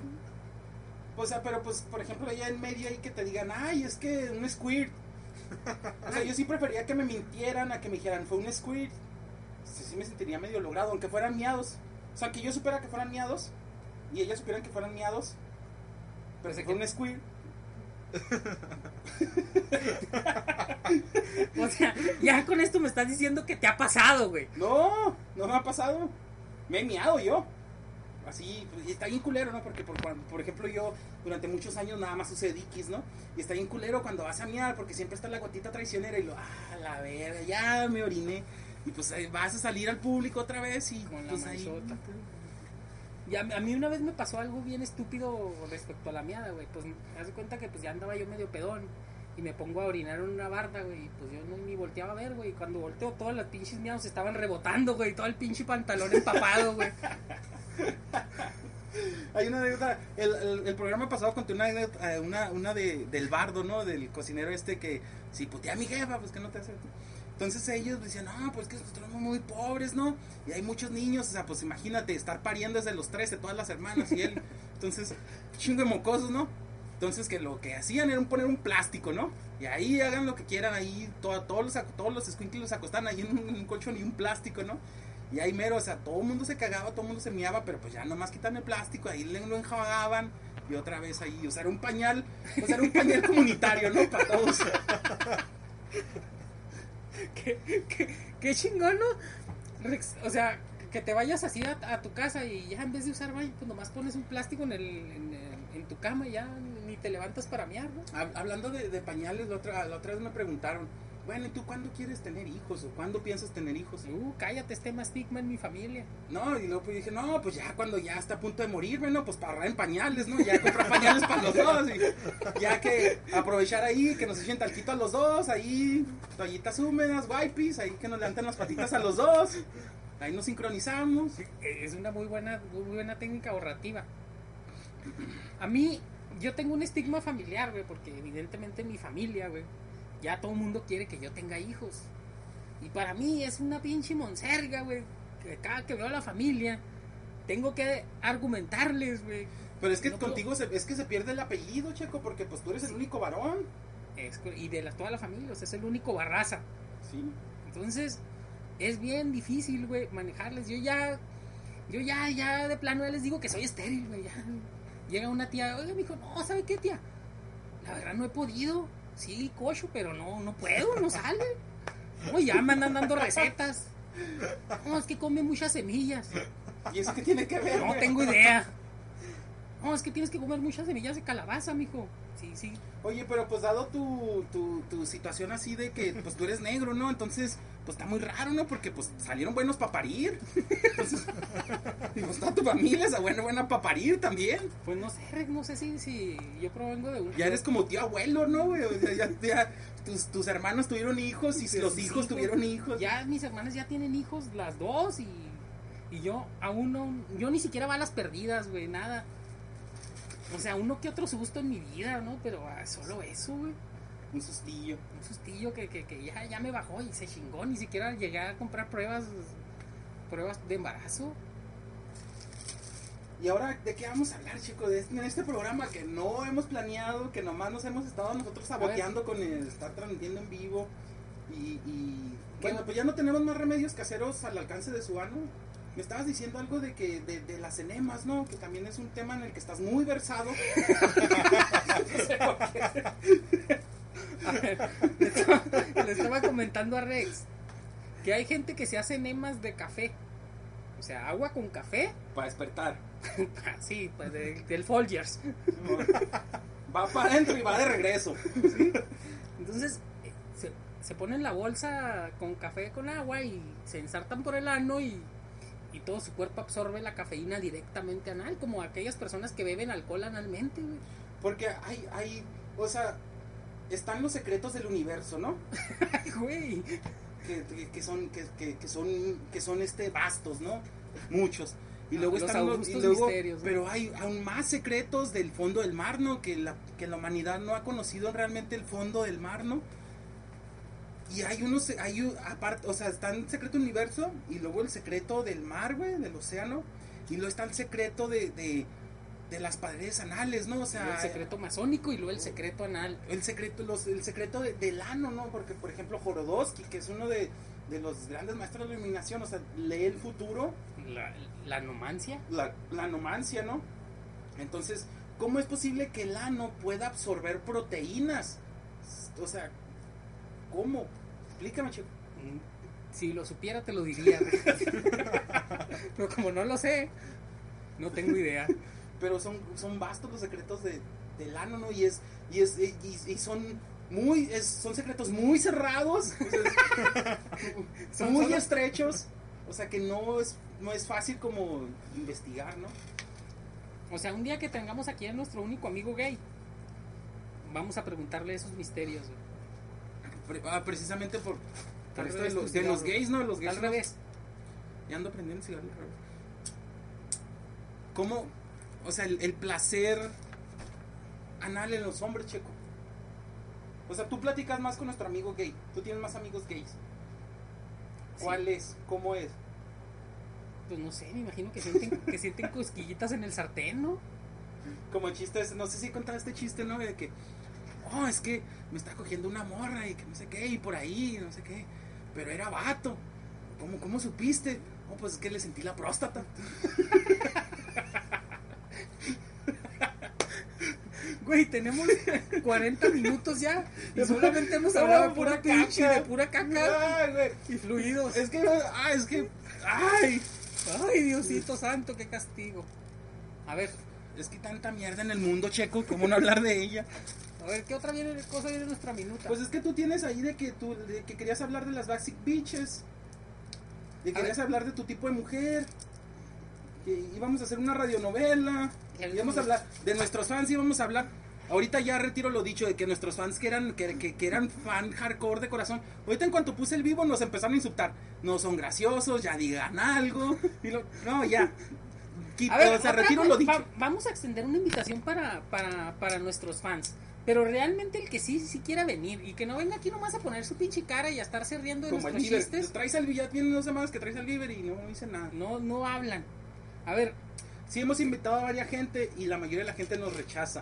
O sea, pero pues, por ejemplo, allá en medio ahí que te digan, ay, es que un squirt. O sea, yo sí prefería que me mintieran a que me dijeran, fue un squirt. Sí, sí me sentiría medio logrado, aunque fueran miados. O sea, que yo supiera que fueran miados y ellas supieran que fueran miados. Pero si fue un squirt. O sea, ya con esto me estás diciendo que te ha pasado, güey. No, no me ha pasado. Me he miado yo. Así, y está bien culero, ¿no? Porque, por, ejemplo, yo durante muchos años nada más usé Dickies, ¿no? Y está bien culero cuando vas a miar, porque siempre está la gotita traicionera y lo, ah, la verga, ya me oriné. Y pues ahí vas a salir al público otra vez y Con la pues ahí. Y a, a mí una vez me pasó algo bien estúpido respecto a la miada, güey. Pues me das cuenta que pues ya andaba yo medio pedón y me pongo a orinar en una barda, güey. Y pues yo no ni volteaba a ver, güey. Y cuando volteo, todas las pinches miados estaban rebotando, güey. Todo el pinche pantalón empapado, güey. Hay una anécdota, el, el, el programa pasado conté una eh, una, una de, del bardo, ¿no? Del cocinero este que, si putea a mi jefa, pues que no te hace. Entonces ellos decían, no, pues que nosotros somos muy pobres, ¿no? Y hay muchos niños, o sea, pues imagínate, estar pariendo desde los 13, todas las hermanas y él. Entonces, chingo de mocosos, ¿no? Entonces que lo que hacían era poner un plástico, ¿no? Y ahí hagan lo que quieran, ahí to- todos los, todos los los acostan ahí en un, en un colchón y un plástico, ¿no? Y ahí mero, o sea, todo el mundo se cagaba, todo el mundo se miaba, pero pues ya nomás quitan el plástico, ahí lo enjuagaban y otra vez ahí, o sea, era un pañal, o era un pañal comunitario, ¿no? Para todos. ¿Qué, qué, qué chingón, ¿no? O sea, que te vayas así a, tu casa y ya en vez de usar baño, pues nomás pones un plástico en, el, en, en tu cama y ya ni te levantas para miar, ¿no? Hab- Hablando de, de pañales, la otra, la otra vez me preguntaron, bueno, ¿y tú cuándo quieres tener hijos o cuándo piensas tener hijos? Uh, cállate, este más estigma en mi familia. No, y luego pues dije, no, pues ya cuando ya está a punto de morirme, ¿no? Pues para ahorrar en pañales, ¿no? Ya comprar pañales para los dos. Y ya que aprovechar ahí, que nos echen talquito a los dos, ahí, toallitas húmedas, wipes, ahí que nos levanten las patitas a los dos. Ahí nos sincronizamos. Es una muy buena, muy buena técnica ahorrativa. A mí, yo tengo un estigma familiar, güey, porque evidentemente mi familia, güey, ya todo el mundo quiere que yo tenga hijos. Y para mí es una pinche monserga, güey, que cada que veo a la familia, tengo que argumentarles, güey. Pero es que No puedo- contigo se, es que se pierde el apellido, Checo, porque pues tú eres el único varón. Es y de la, toda la familia, o sea, es el único barraza. Sí. Entonces, es bien difícil, güey, manejarles. Yo ya, yo ya, ya de plano ya les digo que soy estéril, güey. ya. Llega una tía, oiga, me dijo, no, ¿sabe qué, tía? La verdad no he podido. Sí, cocho, pero no, no puedo, no sale. No, ya me andan dando recetas. No, es que come muchas semillas. ¿Y eso qué tiene que ver? No tengo idea. No, es que tienes que comer muchas semillas de calabaza, mijo. Sí, sí. Oye, pero pues dado tu, tu, tu situación así de que pues tú eres negro, ¿no? Entonces, pues está muy raro, ¿no? Porque pues salieron buenos para parir. Entonces, y pues toda tu familia es buena, buena para parir también. Pues no sé, Rex, no sé si, si yo provengo de un... Ya eres como tío abuelo, ¿no, güey? O sea, ya, ya tus, tus hermanos tuvieron hijos y los Mis hijos tuvieron hijos. Ya mis hermanas ya tienen hijos, las dos, y, y yo aún no, yo ni siquiera balas perdidas, güey, nada. O sea, uno que otro susto en mi vida, ¿no? Pero ah, solo eso, güey. Un sustillo. Un sustillo que, que, que ya, ya me bajó y se chingó, ni siquiera llegué a comprar pruebas, pruebas de embarazo. Y ahora, ¿de qué vamos a hablar, chico? De este, en este programa que no hemos planeado, que nomás nos hemos estado nosotros saboteando con el estar transmitiendo en vivo. Y, y, bueno, pues ya no tenemos más remedios caseros al alcance de su ano. Me estabas diciendo algo de que de, de las enemas, ¿no? Que también es un tema en el que estás muy versado. A ver, le estaba, le estaba comentando a Rex que hay gente que se hace enemas de café. O sea, agua con café. Para despertar. sí, pues de- del Folgers. Va para adentro y va de regreso. Entonces, se, se ponen la bolsa con café con agua y se ensartan por el ano y, y todo su cuerpo absorbe la cafeína directamente anal, como aquellas personas que beben alcohol analmente, güey. Porque hay, hay, o sea, están los secretos del universo, ¿no? Ay, güey. que, que- que son que, que- que son que son este vastos no muchos y luego Los están los, y luego- misterios, ¿no? pero hay aún más secretos del fondo del mar no que la que la humanidad no ha conocido realmente el fondo del mar no y hay unos hay aparte o sea está el secreto universo y luego el secreto del mar güey del océano y luego está el secreto de, de, de las paredes anales no o sea el secreto masónico y luego el secreto anal. el secreto, los, el secreto de- del ano, ¿no? Porque, por ejemplo, Jorodowski, que es uno de, de los grandes maestros de la iluminación, o sea, lee el futuro, La, la anomancia. la, la anomancia, ¿no? Entonces, ¿cómo es posible que el ano pueda absorber proteínas? O sea, ¿cómo? Explícame, chico. Mm, Si lo supiera te lo diría. Pero como no lo sé, no tengo idea. Pero son, son vastos los secretos de, del ano, ¿no? Y es, y es, y, y son muy, es- son secretos muy cerrados, Son muy estrechos, o sea que no es, no es fácil como investigar, ¿no? O sea, un día que tengamos aquí a nuestro único amigo gay, vamos a preguntarle esos misterios. güey. Pre- ah, precisamente por, por esto de los, de los gays, ¿no? Los gays Al revés. Ya ando prendiendo el cigarro al revés. ¿Cómo? O sea, el, el placer anal en los hombres, checo. O sea, tú platicas más con nuestro amigo gay. Tú tienes más amigos gays. ¿Cuál es? ¿Cómo es? Pues no sé, me imagino que sienten, que sienten cosquillitas en el sartén, ¿no? Como el chiste ese, no sé si contaba este chiste, ¿no? De que, oh, es que me está cogiendo una morra y que no sé qué, y por ahí, no sé qué. Pero era vato. ¿Cómo, cómo supiste? Oh, pues es que le sentí la próstata. Güey, tenemos 40 minutos ya y solamente hemos hablado de pura pinche, de pura caca Ay, güey. y fluidos. Es que, ah, es que, ay. Ay, Diosito santo, qué castigo. A ver, Es que tanta mierda en el mundo, Checo, ¿cómo no hablar de ella? a ver, ¿qué otra viene, cosa viene en nuestra minuta? Pues es que tú tienes ahí de que tú de que querías hablar de las Basic Bitches. De que A querías ver. hablar de tu tipo de mujer. Que íbamos a hacer una radionovela. Ya Íbamos a hablar de nuestros fans, íbamos a hablar. Ahorita ya retiro lo dicho de que nuestros fans que eran que, que- que eran fan hardcore de corazón. Ahorita en cuanto puse el vivo nos empezaron a insultar. No son graciosos, ya digan algo. Y lo- no, ya. Quito, A ver, o sea, otra retiro lo dicho. va- vamos a extender una invitación para, para, para nuestros fans. Pero realmente el que sí, sí quiera venir y que no venga aquí nomás a poner su pinche cara y a estarse riendo de Como nuestros chistes, Traes al ya tienen dos semanas que traes al y no dice nada. no, no hablan. A ver, Sí hemos invitado a varias gente y la mayoría de la gente nos rechaza.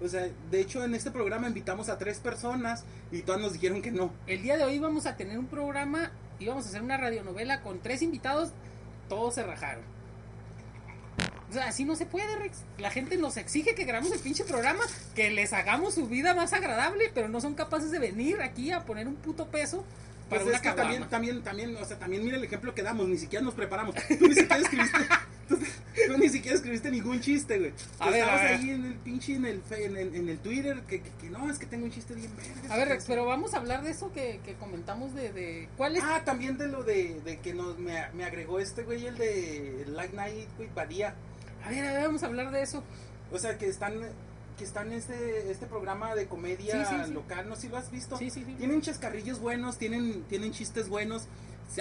O sea, de hecho en este programa invitamos a tres personas y todas nos dijeron que no. el día de hoy vamos a tener un programa y vamos a hacer una radionovela con tres invitados, todos se rajaron. O sea, así no se puede, Rex. La gente nos exige que grabemos el pinche programa, que les hagamos su vida más agradable, pero no son capaces de venir aquí a poner un puto peso para Pues una es que también, también, también, o sea, también mira el ejemplo que damos, ni siquiera nos preparamos. Tú ni siquiera escribiste, Tú, tú ni siquiera escribiste ningún chiste, güey. A ver, Estabas a ver. ahí en el pinche, en el, en el, en el Twitter, que, que, que no, es que tengo un chiste bien verga. A ver, Rex, pero vamos a hablar de eso que, que comentamos de, de... ¿Cuál es? Ah, también de lo de, de que nos, me, me agregó este güey, el de Light Night with Badía. A ver, a ver, vamos a hablar de eso. O sea, que están que están este, este programa de comedia Sí, sí, sí. local, ¿no? ¿Sí lo has visto? Sí, sí, sí. Tienen chascarrillos buenos, tienen, tienen chistes buenos.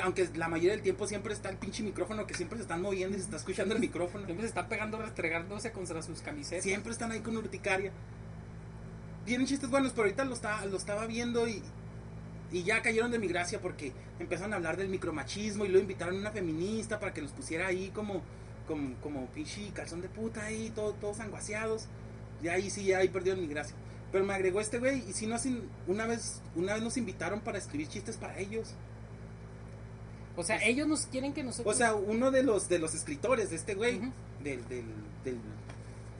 Aunque la mayoría del tiempo siempre está el pinche micrófono que siempre se están moviendo y se está escuchando el micrófono. Siempre se está pegando, restregándose contra sus camisetas. Siempre están ahí con urticaria. Tienen chistes buenos, pero ahorita lo, está, lo estaba viendo y, y ya cayeron de mi gracia porque empezaron a hablar del micromachismo y luego invitaron a una feminista para que los pusiera ahí como, como, como pinche calzón de puta ahí, todo, todos anguaseados. Y ahí sí, ahí perdieron mi gracia. Pero me agregó este güey y si no, una vez, una vez nos invitaron para escribir chistes para ellos. O sea, ellos nos quieren que nosotros... O sea, uno de los de los escritores de este güey, del, del, del-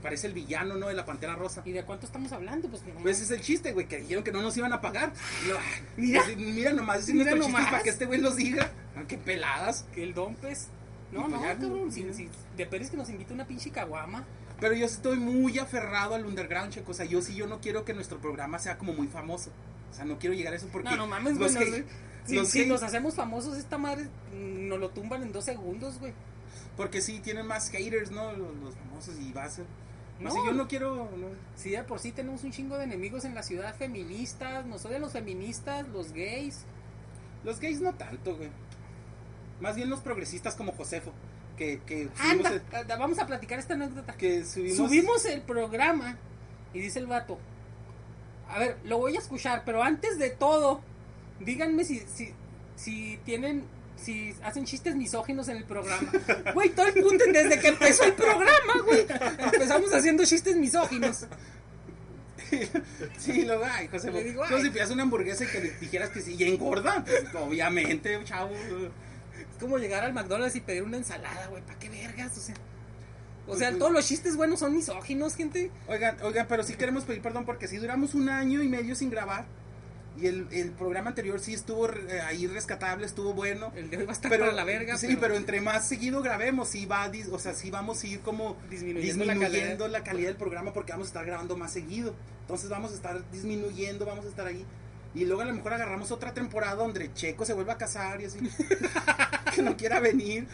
parece el villano, ¿no? De la Pantera Rosa. ¿Y de cuánto estamos hablando? Pues, no, Pues ese es el chiste, güey, que dijeron que no nos iban a pagar. Ay, Mira. pues, mira nomás, es Mira nomás. para que este güey los diga. Ah, qué peladas. que el don, pues... No, pues no, ya, cabrón. no, Si, no. si- de Pérez que nos invita una pinche caguama. Pero yo estoy muy aferrado al underground, checo. O sea, yo sí, yo no quiero que nuestro programa sea como muy famoso. O sea, no quiero llegar a eso porque... No, no mames, güey. Los no. Si, los si que- nos hacemos famosos, esta madre mm, nos lo tumban en dos segundos, güey. Porque sí, tienen más haters, ¿no? Los, los famosos y va a ser... No, sé, yo no quiero... no. Si de por sí tenemos un chingo de enemigos en la ciudad, feministas, nos odian los feministas, los gays. Los gays no tanto, güey. Más bien los progresistas como Josefo. Que, que subimos Anda, el- anda, vamos a platicar esta anécdota. que subimos... Subimos el programa y dice el vato, a ver, lo voy a escuchar, pero antes de todo, díganme si, si, si tienen, si hacen chistes misóginos en el programa. Güey, todo el punto desde que empezó el programa, güey, empezamos haciendo chistes misóginos. Sí, lo ay, José. Le digo, ay. si pidas una hamburguesa y que dijeras que sí, y engorda. Pues, obviamente, chavo. Es como llegar al McDonald's y pedir una ensalada, güey, ¿para qué vergas? O sea, o Pues, sea, todos los chistes buenos son misóginos, gente. Oigan, oigan, pero sí queremos pedir perdón porque sí duramos un año y medio sin grabar. Y el, el programa anterior sí estuvo eh, ahí rescatable, estuvo bueno. El de hoy va a estar Pero, para la verga, sí, pero... entre más seguido grabemos, sí va, o sea, sí vamos a ir como Disminuyendo disminuyendo, la la, calidad. del programa porque vamos a estar grabando más seguido. Entonces vamos a estar disminuyendo, vamos a estar ahí. Y luego a lo mejor agarramos otra temporada donde Checo se vuelva a casar y así. que no quiera venir.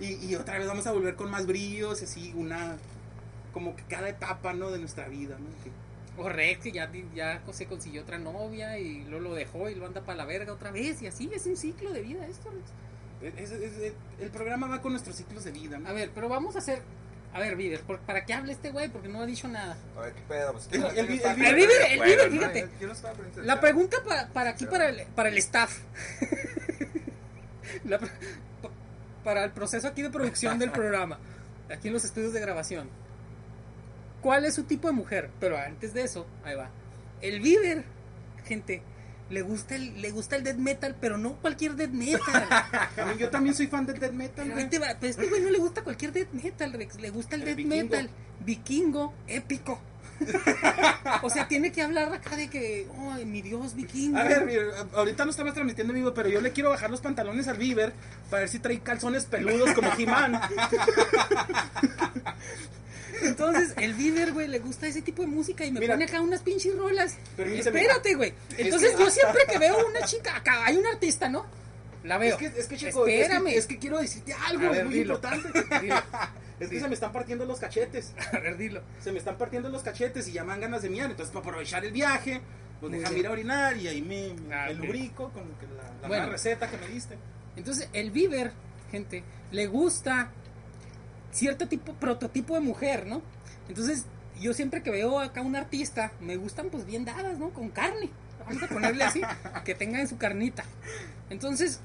Y, y otra vez vamos a volver con más brillos y así, una. Como que cada etapa, ¿no? De nuestra vida, ¿no? Que- O Rex, que ya, ya se consiguió otra novia y luego lo dejó y lo anda para la verga otra vez. Y así es un ciclo de vida esto, Rex. es- es- es- el programa va con nuestros ciclos de vida, ¿no? A ver, pero vamos a hacer. A ver, Viver, ¿por- ¿para qué habla este güey? Porque no ha dicho nada. A ver, ¿qué pedo? Pues, El- el- el- el- Viver- fíjate. No del La pregunta pa- para aquí, para el, para el staff. La pre- pa- para el proceso aquí de producción del programa. Aquí en los estudios de grabación. ¿Cuál es su tipo de mujer? Pero antes de eso, ahí va. El Viver, gente, le gusta el, le gusta el death metal, pero no cualquier death metal. Yo también soy fan del death metal, Pero este, pero este güey no le gusta cualquier death metal, Rex. Le gusta el, El death vikingo. metal. Vikingo, épico. o sea, tiene que hablar acá de que, ay, mi dios vikingo. A ver, mira, ahorita no estamos transmitiendo en vivo, pero yo le quiero bajar los pantalones al Bieber para ver si trae calzones peludos como He-Man. Entonces, el Bieber, güey, le gusta ese tipo de música y me Mira. pone acá unas pinches rolas. Permíteme. Espérate, güey. Entonces, yo siempre que veo una chica, acá hay un artista, ¿no? La veo. Es que, es que chico, es Espérame. que, es que quiero decirte algo, ver, es muy dilo. importante. Dilo. Es que se me están partiendo los cachetes. A ver, dilo. Se me están partiendo los cachetes y ya me dan ganas de miar. Entonces, para aprovechar el viaje, pues bien. ir a orinar y ahí me, me- Ah, me lubrico con la, la Bueno. receta que me diste. Entonces, el Bieber, gente, le gusta cierto tipo, prototipo de mujer, ¿no? Entonces, yo siempre que veo acá un artista, me gustan pues bien dadas, ¿no? Con carne. Vamos a ponerle así, que tenga en su carnita. Entonces,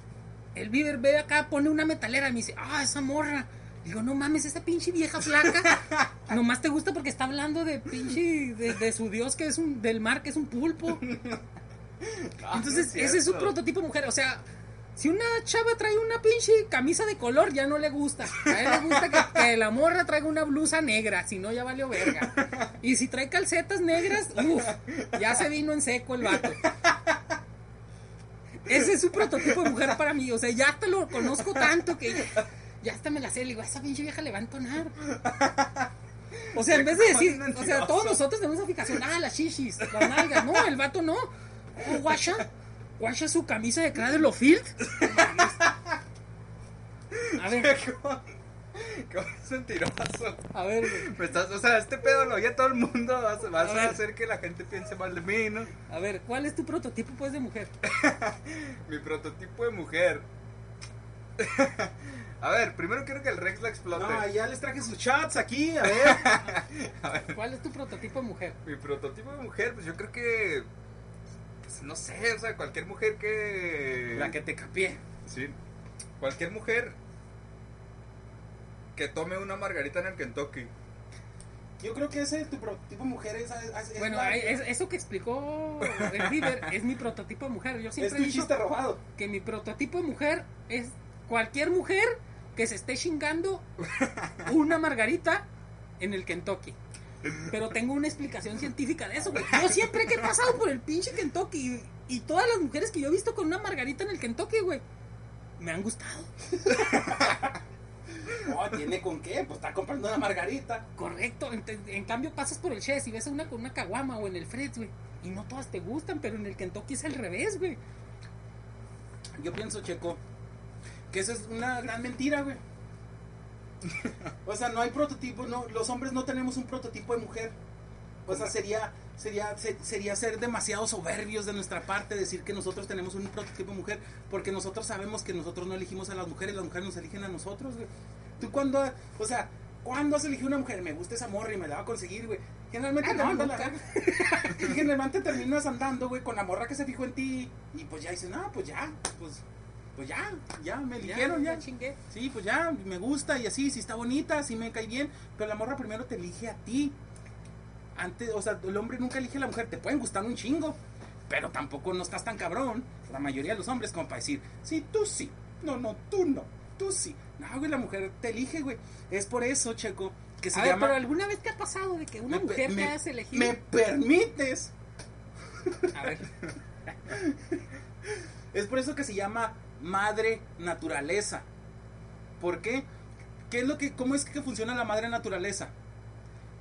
el Bieber ve acá, pone una metalera y me dice, ah, esa morra. Digo, no mames, esa pinche vieja flaca. Nomás te gusta porque está hablando de pinche, de, de su dios que es un, del mar, que es un pulpo. Ah, Entonces, es ese es su prototipo de mujer. O sea, si una chava trae una pinche camisa de color, ya no le gusta. A él le gusta que, que la morra traiga una blusa negra, si no, ya valió verga. Y si trae calcetas negras, uff, ya se vino en seco el vato. Ese es su prototipo de mujer para mí. O sea, ya te lo conozco tanto que Ya hasta me la sé, le digo, esa pinche vieja le va a entonar. O sea, en vez de decir, o sea, todos nosotros tenemos esa fijación, ah, las shishis, las nalgas, no, el vato no. Oh, guacha, su camisa de Cradle of Field. A ver, ¿Cómo es mentiroso? a ver, güey. Me estás, o sea, este pedo lo oye todo el mundo. Vas, vas A hacer que la gente piense mal de mí, ¿no? A ver, ¿cuál es tu prototipo pues de mujer? Mi prototipo de mujer. a ver, primero quiero que el Rex la explote. No, ya les traje sus chats aquí, a ver. ¿Cuál es tu prototipo de mujer? Mi prototipo de mujer, pues yo creo que. Pues no sé, o sea, cualquier mujer que. La que te capié. Sí. Cualquier mujer que tome una margarita en el Kentucky. Yo creo que ese tu prototipo de mujer es, es- es Bueno, la- es- eso que explicó el River es mi prototipo de mujer. Yo es siempre tu he dicho chiste robado. que mi prototipo de mujer es cualquier mujer que se esté chingando una margarita en el Kentucky. Pero tengo una explicación científica de eso, güey. Yo siempre que he pasado por el pinche Kentucky y, y todas las mujeres que yo he visto con una margarita en el Kentucky, güey, me han gustado. No, tiene con qué, pues está comprando una margarita. Correcto. En, en cambio pasas por el Chess y ves a una con una caguama o en el Fred, güey. Y no todas te gustan, pero en el Kentucky es al revés, güey. Yo pienso, Checo, que eso es una gran mentira, güey. O sea, no hay prototipo, no, los hombres no tenemos un prototipo de mujer. O sea, sería, sería, se- sería ser demasiado soberbios de nuestra parte decir que nosotros tenemos un prototipo de mujer, porque nosotros sabemos que nosotros no elegimos a las mujeres, las mujeres nos eligen a nosotros, güey. Tú cuando, o sea, ¿cuándo has elegido una mujer? Me gusta esa morra y me la va a conseguir, güey. Generalmente Ah, no, la generalmente terminas andando, güey, con la morra que se fijó en ti y pues ya dices, no, pues ya, pues, pues ya, ya, me eligieron, ya. chingué. Sí, pues ya, me gusta y así, si está bonita, si me cae bien, pero la morra primero te elige a ti. Antes, o sea, el hombre nunca elige a la mujer, te pueden gustar un chingo, pero tampoco no estás tan cabrón, la mayoría de los hombres, como para decir, sí, tú sí, no, no, tú no, tú sí. No, güey, la mujer te elige, güey. Es por eso, Checo, que se A ver, llama... pero ¿alguna vez te ha pasado de que una Me- mujer me- te has elegido? ¿Me permites? A ver, Es por eso que se llama madre naturaleza. ¿Por qué? ¿Qué es lo que, ¿Cómo es que funciona la madre naturaleza?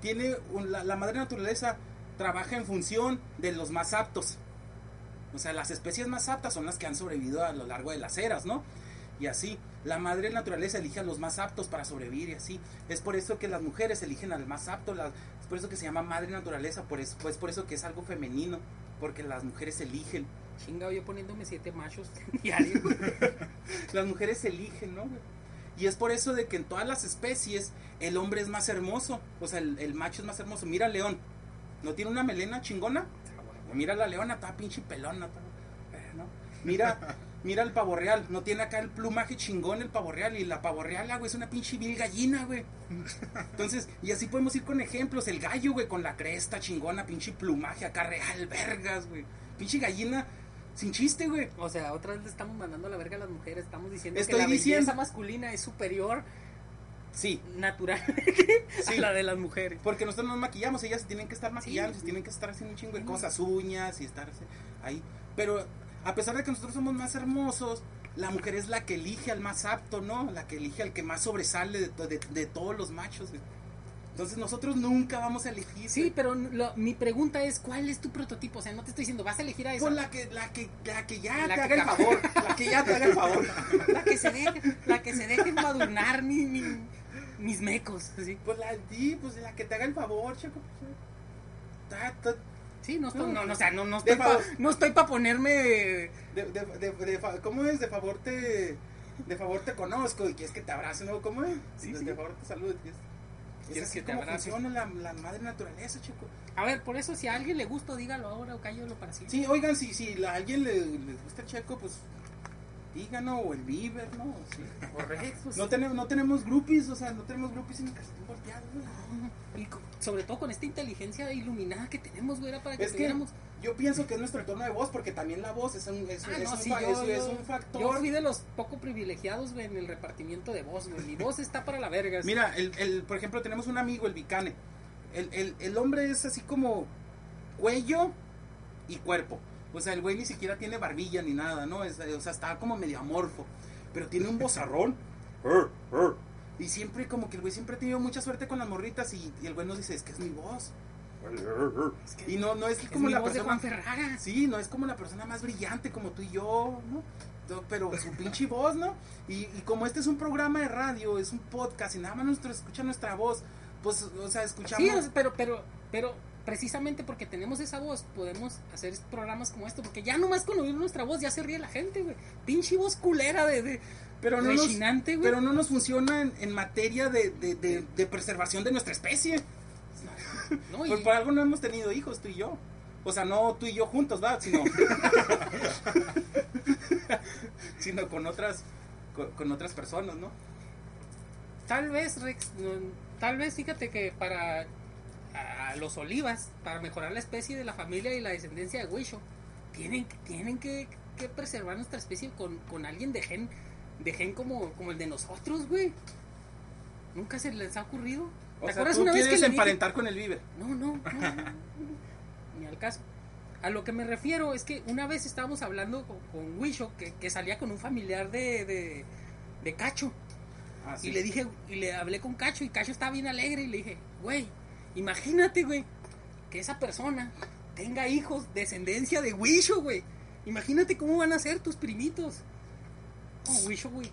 Tiene la, madre naturaleza trabaja en función de los más aptos. O sea, las especies más aptas son las que han sobrevivido a lo largo de las eras, ¿no? Y así, la madre naturaleza elige a los más aptos para sobrevivir y así. Es por eso que las mujeres eligen al más apto, es por eso que se llama madre naturaleza, por eso, pues por eso que es algo femenino, porque las mujeres eligen. Chingado yo poniéndome siete machos diario. Las mujeres eligen, ¿no? güey? Y es por eso de que en todas las especies el hombre es más hermoso. O sea, el, el macho es más hermoso. Mira al león. ¿No tiene una melena chingona? Mira la leona, está pinche pelona. eh, ¿no? Mira, mira el pavo real. No tiene acá el plumaje chingón el pavo real. Y la pavo real, ah, güey, es una pinche vil gallina, güey. Entonces, y así podemos ir con ejemplos. El gallo, güey, con la cresta chingona, pinche plumaje acá real, vergas, güey. Pinche gallina sin chiste, güey. O sea, otra vez le estamos mandando la verga a las mujeres. Estamos diciendo Estoy que la diciendo- belleza masculina es superior Sí, naturalmente Sí. a la de las mujeres. Porque nosotros nos maquillamos, ellas se tienen que estar maquillando, se tienen que estar haciendo un chingo de cosas, uñas y estar ahí. Pero a pesar de que nosotros somos más hermosos, la mujer es la que elige al más apto, ¿no? La que elige al que más sobresale de, to- de- de todos los machos. güey. Entonces nosotros nunca vamos a elegir. Sí, pero lo- mi pregunta es, ¿cuál es tu prototipo? O sea, no te estoy diciendo, vas a elegir a esa. Pues la que, la que, la que ya La te que haga el favor, la que ya te haga el favor. La que se deje, la que se deje madurnar mi, mi- mis mecos. así. Pues la, sí, pues la que te haga el favor, chico. pues, ta- ta- Sí, no estoy, No, no, o sea, no, no estoy para no estoy pa ponerme De, de, de, de ¿Cómo es? De favor te. De favor te conozco y quieres que te abrace, ¿no? ¿Cómo es? Sí, de, sí. de favor te saludo. Es, es ¿Quieres que te como abrace? funciona la, la madre naturaleza, chico. A ver, por eso si a alguien le gusta, dígalo ahora o cállalo para siempre. Sí, oigan, si, si a alguien le, les gusta el checo, pues o el Bieber, ¿no? Sí. Correcto. No, tenemos, no tenemos groupies, o sea, no tenemos groupies en el calcetín volteado, güey. Y sobre todo con esta inteligencia iluminada que tenemos, güey, era para que Es que yo pienso que es nuestro tono de voz, porque también la voz es un, es, Ah, es no, un, sí, fa- yo- es- es yo- un factor. Yo fui de los poco privilegiados, güey, en el repartimiento de voz, güey. Mi voz está para la verga. Mira, el, el, por ejemplo, tenemos un amigo, el Vicane. El, el, el hombre es así como cuello y cuerpo. O sea, el güey ni siquiera tiene barbilla ni nada, ¿no? Es, o sea, está como medio amorfo. Pero tiene un bozarrón. "Arr, arr". Y siempre, como que el güey siempre ha tenido mucha suerte con las morritas. Y, y el güey nos dice, es que es mi voz. Y no, no es Es como la voz de persona. Juan Ferrara. Sí, no es como la persona más brillante como tú y yo, ¿no? Pero su pinche voz, ¿no? Y, y como este es un programa de radio, es un podcast y nada más nuestro, escucha nuestra voz, pues, o sea, escuchamos. Sí, pero, pero, pero precisamente porque tenemos esa voz, podemos hacer programas como esto, porque ya nomás con oír nuestra voz ya se ríe la gente, güey. Pinche voz culera de, de pero no nos, güey. pero no nos funciona en, en materia de, de- de- de preservación de nuestra especie. ¿no? Y- Por, por algo no hemos tenido hijos, tú y yo. O sea, no tú y yo juntos, ¿verdad? Sino, sino con otras, con, con otras personas, ¿no? tal vez, Rex, tal vez fíjate que para a los olivas, para mejorar la especie de la familia y la descendencia de Huicho, tienen, que- tienen que, que preservar nuestra especie con, con alguien de gen, de gen como, como el de nosotros, güey. Nunca se les ha ocurrido. O ¿Te sea, acuerdas tú una vez que dije- emparentar con el Viver. No, no, no, no, no, ni al caso. A lo que me refiero es que una vez estábamos hablando con, con Wisho, que, que salía con un familiar de, de, de Cacho. Ah, sí. Y le dije, y le hablé con Cacho, y Cacho estaba bien alegre, y le dije, güey, imagínate, güey, que esa persona tenga hijos, descendencia de Wisho, güey. Imagínate cómo van a ser tus primitos. Oh, Wisho, güey.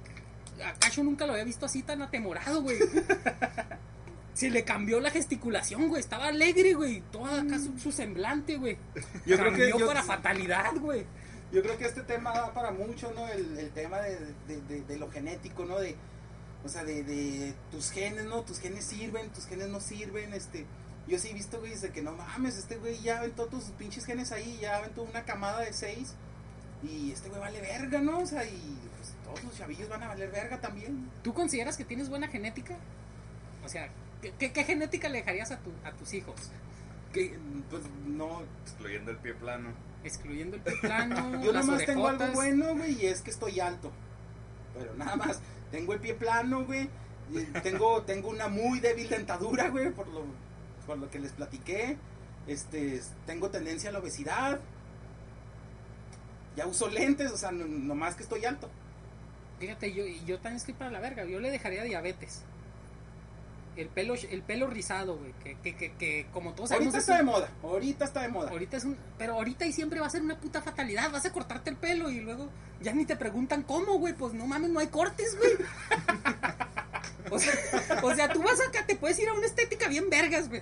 A Cacho nunca lo había visto así tan atemorado, güey. Se le cambió la gesticulación, güey. Estaba alegre, güey. Toda acá su, su semblante, güey. Yo creo que Cambió yo- para fatalidad, güey. Yo creo que este tema da para mucho, ¿no? El, el tema de, de- de- de lo genético, ¿no? De, o sea, de, de tus genes, ¿no? Tus genes sirven, tus genes no sirven, este... Yo sí he visto, güey, de que no mames, este güey ya aventó tus pinches genes ahí, ya aventó una camada de seis. Y este güey vale verga, ¿no? O sea, y pues todos los chavillos van a valer verga también. ¿Tú consideras que tienes buena genética? O sea, ¿qué, qué- qué genética le dejarías a, tu, a tus hijos? Que, pues no... Excluyendo el pie plano. Excluyendo el pie plano, Yo las nomás tengo algo bueno, güey, y es que estoy alto. Pero nada más, tengo el pie plano, güey. Tengo, tengo una muy débil dentadura, güey, por lo, por lo que les platiqué. Este, tengo tendencia a la obesidad. Ya uso lentes, o sea, no, nomás que estoy alto. Fíjate, yo, y yo también estoy para la verga. Yo le dejaría diabetes. El pelo, el pelo rizado, güey. Que, que, que, que como todos sabemos. Ahorita es está de moda, ahorita está de moda. Ahorita es un. Pero ahorita y siempre va a ser una puta fatalidad. Vas a cortarte el pelo y luego ya ni te preguntan cómo, güey. Pues no mames, no hay cortes, güey. o, sea, o sea, tú vas acá, te puedes ir a una estética bien vergas, güey.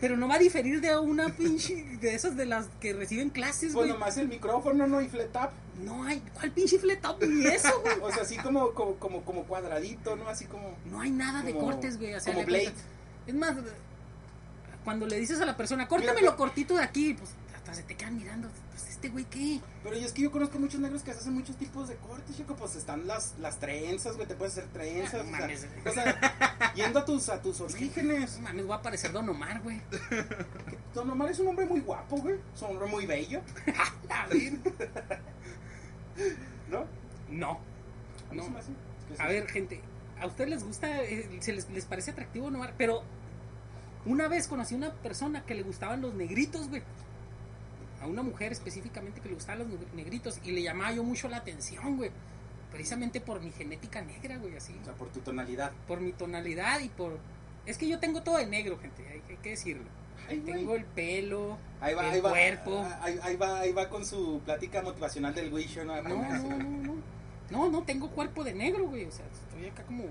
Pero no va a diferir de una pinche. De esas de las que reciben clases, Pues güey. nomás el micrófono, ¿no? Y flat up. No hay. ¿Cuál pinche fletop ni eso, güey? O sea, así como, como, como, como cuadradito, ¿no? Así como... No hay nada de cortes, güey. O sea, como Blade. cuenta- Es más, cuando le dices a la persona, córtamelo Mira, cortito de aquí, pues hasta se te quedan mirando. Pues este güey, ¿qué? Pero es que yo conozco muchos negros que se hacen muchos tipos de cortes, chico. Pues están las, las trenzas, güey. Te puedes hacer trenzas. Ah, no o, sea, mames. o sea, yendo a tus, a tus No orígenes. mames, voy a parecer Don Omar, güey. Don Omar es un hombre muy guapo, güey. Es un hombre muy bello. Verga. ¿No? No. No. sí. A ver, gente, ¿a ustedes les gusta, eh, se les, les parece atractivo Don Omar? Pero una vez conocí a una persona que le gustaban los negritos, güey. A una mujer específicamente que le gustaban los neg- negritos y le llamaba yo mucho la atención, güey. Precisamente por mi genética negra, güey, así. O sea, por tu tonalidad. por mi tonalidad y por... Es que yo tengo todo de negro, gente, hay, hay que decirlo. Ay, güey. tengo el pelo, Ahí va, el ahí va. cuerpo. Ahí, ahí va, ahí va con su plática motivacional del Wisho, ¿no? No, no, no, no. No, no tengo cuerpo de negro, güey. O sea, estoy acá como...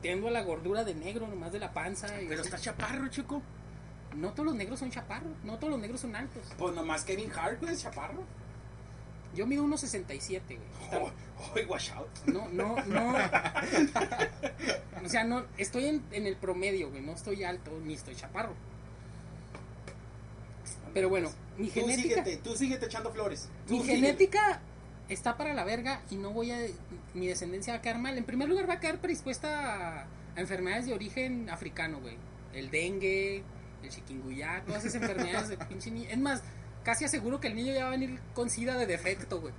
Tengo la gordura de negro, nomás de la panza. y Pero está chaparro, chico. No todos los negros son chaparros, no todos los negros son altos. Pues nomás Kevin Hart, güey, es chaparro. Yo mido unos 67, güey. Oh, oh, watch out. No, no, no. O sea, no, estoy en, en el promedio, güey. No estoy alto ni estoy chaparro. Pero bueno, mi Tú genética... síguete, tú síguete echando flores. Tú Mi síguete. genética está para la verga y no voy a. Mi descendencia va a quedar mal. En primer lugar, va a quedar predispuesta a, a enfermedades de origen africano, güey. El dengue, el chikungunya, todas esas enfermedades de pinche niño. Es más, casi aseguro que el niño ya va a venir con sida de defecto, güey.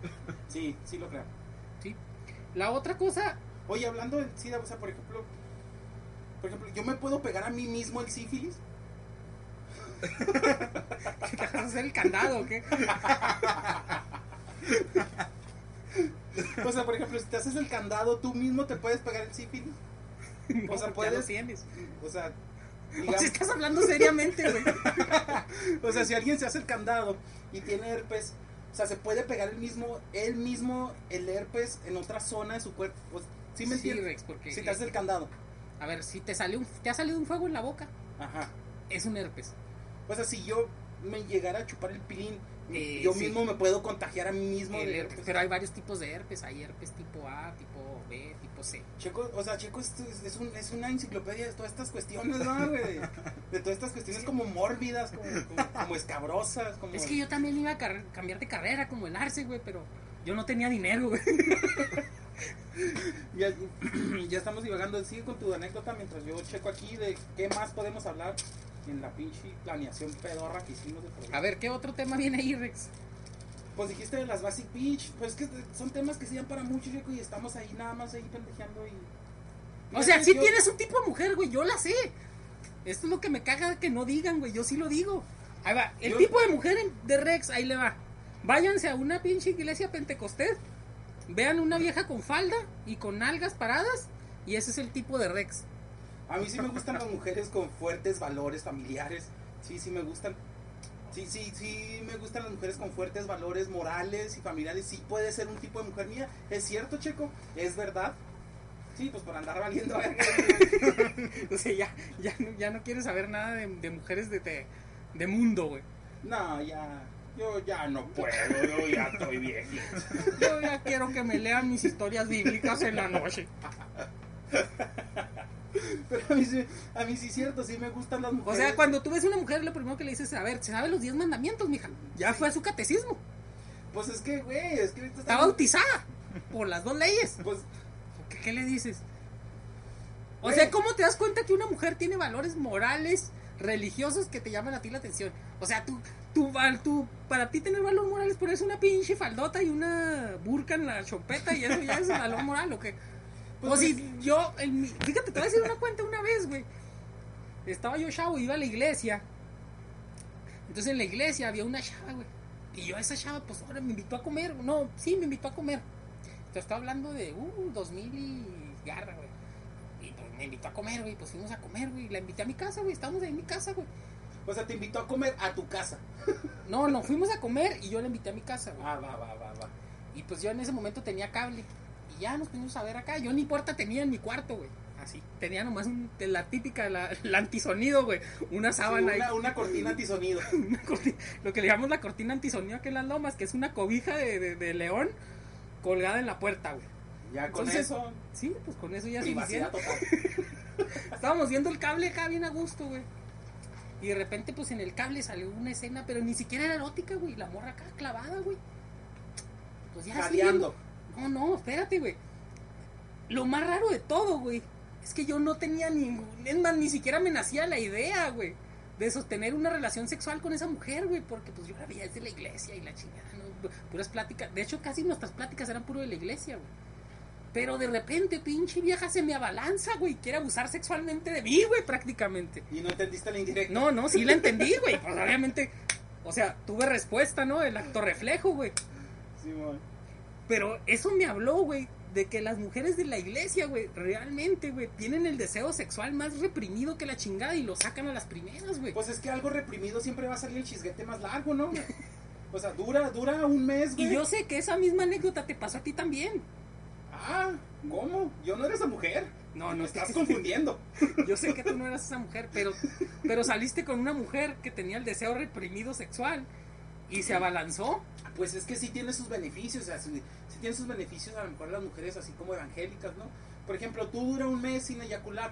Sí, sí lo creo. ¿sí? La otra cosa, Oye, hablando de SIDA, o sea, por ejemplo, por ejemplo, ¿yo me puedo pegar a mí mismo el sífilis? ¿qué te vas a hacer el candado o qué? O sea, por ejemplo, si te haces el candado, tú mismo te puedes pegar el sífilis. No, O sea, porque ya lo puedes- tienes. O sea, O digamos- sea, estás hablando seriamente, güey. o sea, si alguien se hace el candado y tiene herpes, o sea, se puede pegar el mismo, él mismo, el herpes en otra zona de su cuerpo. Pues, ¿Sí me Sí, entiendes? Rex, porque... Si te haces el candado. A ver, si te, salió un, te ha salido un fuego en la boca, Ajá. es un herpes. O sea, si yo me llegara a chupar el pilín, Eh, yo sí. mismo me puedo contagiar a mí mismo. El de herpes, Pero hay varios tipos de herpes. Hay herpes tipo A, tipo B, tipo C. Checo, o sea, Checo es, es, un- es una enciclopedia de todas estas cuestiones, ¿no, güey? De todas estas cuestiones como mórbidas, como, como, como escabrosas, como... Es que yo también iba a cambiar de carrera como el Arce, güey, pero yo no tenía dinero, güey. Ya, ya estamos divagando. Sigue con tu anécdota mientras yo checo aquí de qué más podemos hablar en la pinche planeación pedorra que hicimos de. A ver, ¿qué otro tema viene ahí, Rex? Pues dijiste de las Basic Beach, pues que son temas que se dan para mucho, Checo, y estamos ahí nada más ahí pendejeando y... O sea, si yo- tienes un tipo de mujer, güey, yo la sé. Esto es lo que me caga que no digan, güey, yo sí lo digo. Ahí va, el Yo- tipo de mujer de Rex, ahí le va. Váyanse a una pinche iglesia pentecostés, vean una vieja con falda y con nalgas paradas, y ese es el tipo de Rex. A mí sí me gustan las mujeres con fuertes valores familiares. Sí, sí me gustan. Sí, sí, sí me gustan las mujeres con fuertes valores morales y familiares. Sí puede ser un tipo de mujer mía. Es cierto, Checo. Es verdad. Sí, pues por andar valiendo. verga. O sea, ya, ya, no, ya no quieres saber nada de, de mujeres de, de, de mundo, güey. no, ya. Yo ya no puedo. Yo ya estoy viejito. Yo ya quiero que me lean mis historias bíblicas en la noche. Pero a mí, sí, a mí sí es cierto. Sí me gustan las O mujeres. sea, cuando tú ves a una mujer, lo primero que le dices, a ver, ¿se sabe los 10 mandamientos, mija? Ya fue a su catecismo. Pues es que, güey, es que ahorita Está bautizada por las dos leyes. Pues ¿Qué, qué le dices? O Güey. sea, ¿cómo te das cuenta que una mujer tiene valores morales, religiosos que te llaman a ti la atención? O sea, tú, tú, tú para ti tener valor moral es ponerse una pinche faldota y una burca en la chopeta y eso ya es valor moral, ¿o qué? Pues, o si yo, en mi- fíjate, te voy a decir una cuenta una vez, güey. Estaba yo chavo, iba a la iglesia. Entonces en la iglesia había una chava, güey. Y yo a esa chava, pues ahora me invitó a comer. No, sí, me invitó a comer. Te estaba hablando de, uh, 2000 y garra, güey. Y pues me invitó a comer, güey. Pues fuimos a comer, güey. La invité a mi casa, güey. Estábamos ahí en mi casa, güey. o sea, te invitó a comer a tu casa. No, no, fuimos a comer y yo la invité a mi casa, güey. Ah, va, va, va, va. Y pues yo en ese momento tenía cable. Y ya nos pusimos a ver acá. Yo ni puerta tenía en mi cuarto, güey. Así. Tenía nomás un- la típica, la, el antisonido, güey. Una Sí, sábana ahí. una, una cortina antisonido. Una corti- lo que le llamamos la cortina antisonido aquí en las lomas, que es una cobija de, de- de león colgada en la puerta, güey. Ya con Entonces, eso, Sí, pues con eso ya privacidad suficiente. Estábamos viendo el cable acá bien a gusto, güey. Y de repente, pues en el cable salió una escena, pero ni siquiera era erótica, güey. La morra acá clavada, güey. Pues ya No, no, espérate, güey. Lo más raro de todo, güey, es que yo no tenía ningún. Es más, ni siquiera me nacía la idea, güey, de sostener una relación sexual con esa mujer, güey, porque pues yo la veía desde la iglesia y la chingada, ¿no? Puras pláticas. De hecho, casi nuestras pláticas eran puro de la iglesia, güey. Pero de repente, pinche vieja se me abalanza, güey, quiere abusar sexualmente de mí, güey, prácticamente. Y no entendiste la indirecta. No, no, sí la entendí, güey. Pues obviamente, o sea, tuve respuesta, ¿no? El acto reflejo, güey. Simón. Pero eso me habló, güey, de que las mujeres de la iglesia, güey, realmente, güey, tienen el deseo sexual más reprimido que la chingada y lo sacan a las primeras, güey. Pues es que algo reprimido siempre va a salir el chisguete más largo, ¿no? O sea, dura, dura un mes, güey. Y yo sé que esa misma anécdota te pasó a ti también. Ah, ¿cómo? Yo no era esa mujer. No, no Me estás estás confundiendo. Yo sé que tú no eras esa mujer, pero, pero saliste con una mujer que tenía el deseo reprimido sexual y se abalanzó. Pues es que sí tiene sus beneficios, o sea, sí, sí tiene sus beneficios a lo mejor las mujeres así como evangélicas, ¿no? Por ejemplo, tú dura un mes sin eyacular.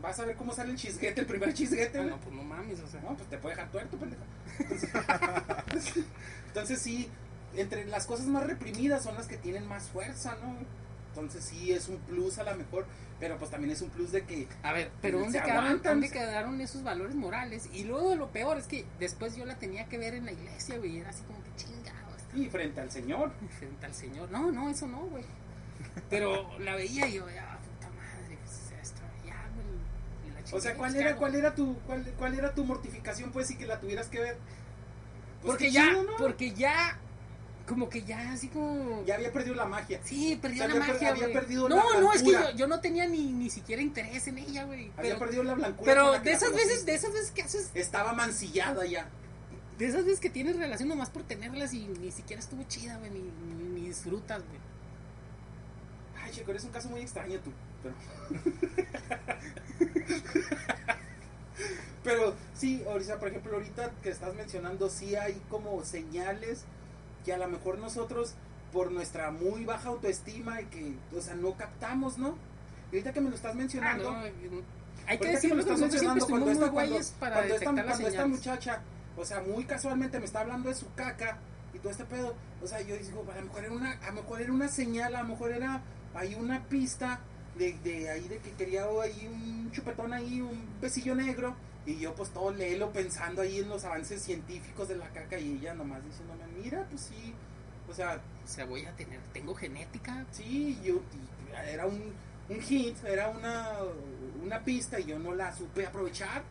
Vas a ver cómo sale el chisguete, el primer chisguete, Ah, no, pues no mames, o sea. No, pues te puede dejar tuerto, pendejo. Entonces, entonces sí, entre las cosas más reprimidas son las que tienen más fuerza, ¿no? Entonces sí es un plus a lo mejor, pero pues también es un plus de que A ver, pero Se ¿dónde quedaron, aguantan. ¿dónde quedaron esos valores morales? Y luego lo peor es que después yo la tenía que ver en la iglesia, güey, y era así como que chingado, está y frente al Señor. frente al Señor. No, no, eso no, güey. Pero la veía y yo, ya, puta madre, pues esto, ya, güey. O sea, ¿cuál ¿qué era, cuál era tu, cuál, cuál era tu mortificación, pues, y que la tuvieras que ver? Pues, Porque qué ya, chido, ¿no? porque ya como que ya así como... Ya había perdido la magia. Sí, perdió O sea, la había per- magia, había perdido No, la no, es que yo, yo no tenía ni, ni siquiera interés en ella, güey. Había perdido la blancura. pero de esas veces, de esas veces que haces, Estaba mancillada ya. de esas veces que tienes relación nomás por tenerlas y ni siquiera estuvo chida, güey, ni, ni, ni disfrutas, güey. Ay, chico, eres un caso muy extraño tú. Pero, pero sí, ahorita, por ejemplo, ahorita que estás mencionando, sí hay como señales que a lo mejor nosotros, por nuestra muy baja autoestima y que, o sea, no captamos, ¿no? Y ahorita que me lo estás Ah, mencionando, no, hay que me decirlo lo que estás nosotros siempre mencionando, cuando esta, cuando, para cuando esta, cuando esta muchacha, o sea, muy casualmente me está hablando de su caca y todo este pedo, o sea, yo digo, a lo mejor era una, a lo mejor era una señal, a lo mejor era ahí una pista de, de ahí de que quería ahí un chupetón ahí, un besillo negro, y yo pues todo léelo pensando ahí en los avances científicos de la caca y ella nomás diciéndome, mira, pues sí, o sea, O sea, voy a tener, tengo genética. Sí, yo era un, un hint, era una, una pista y yo no la supe aprovechar.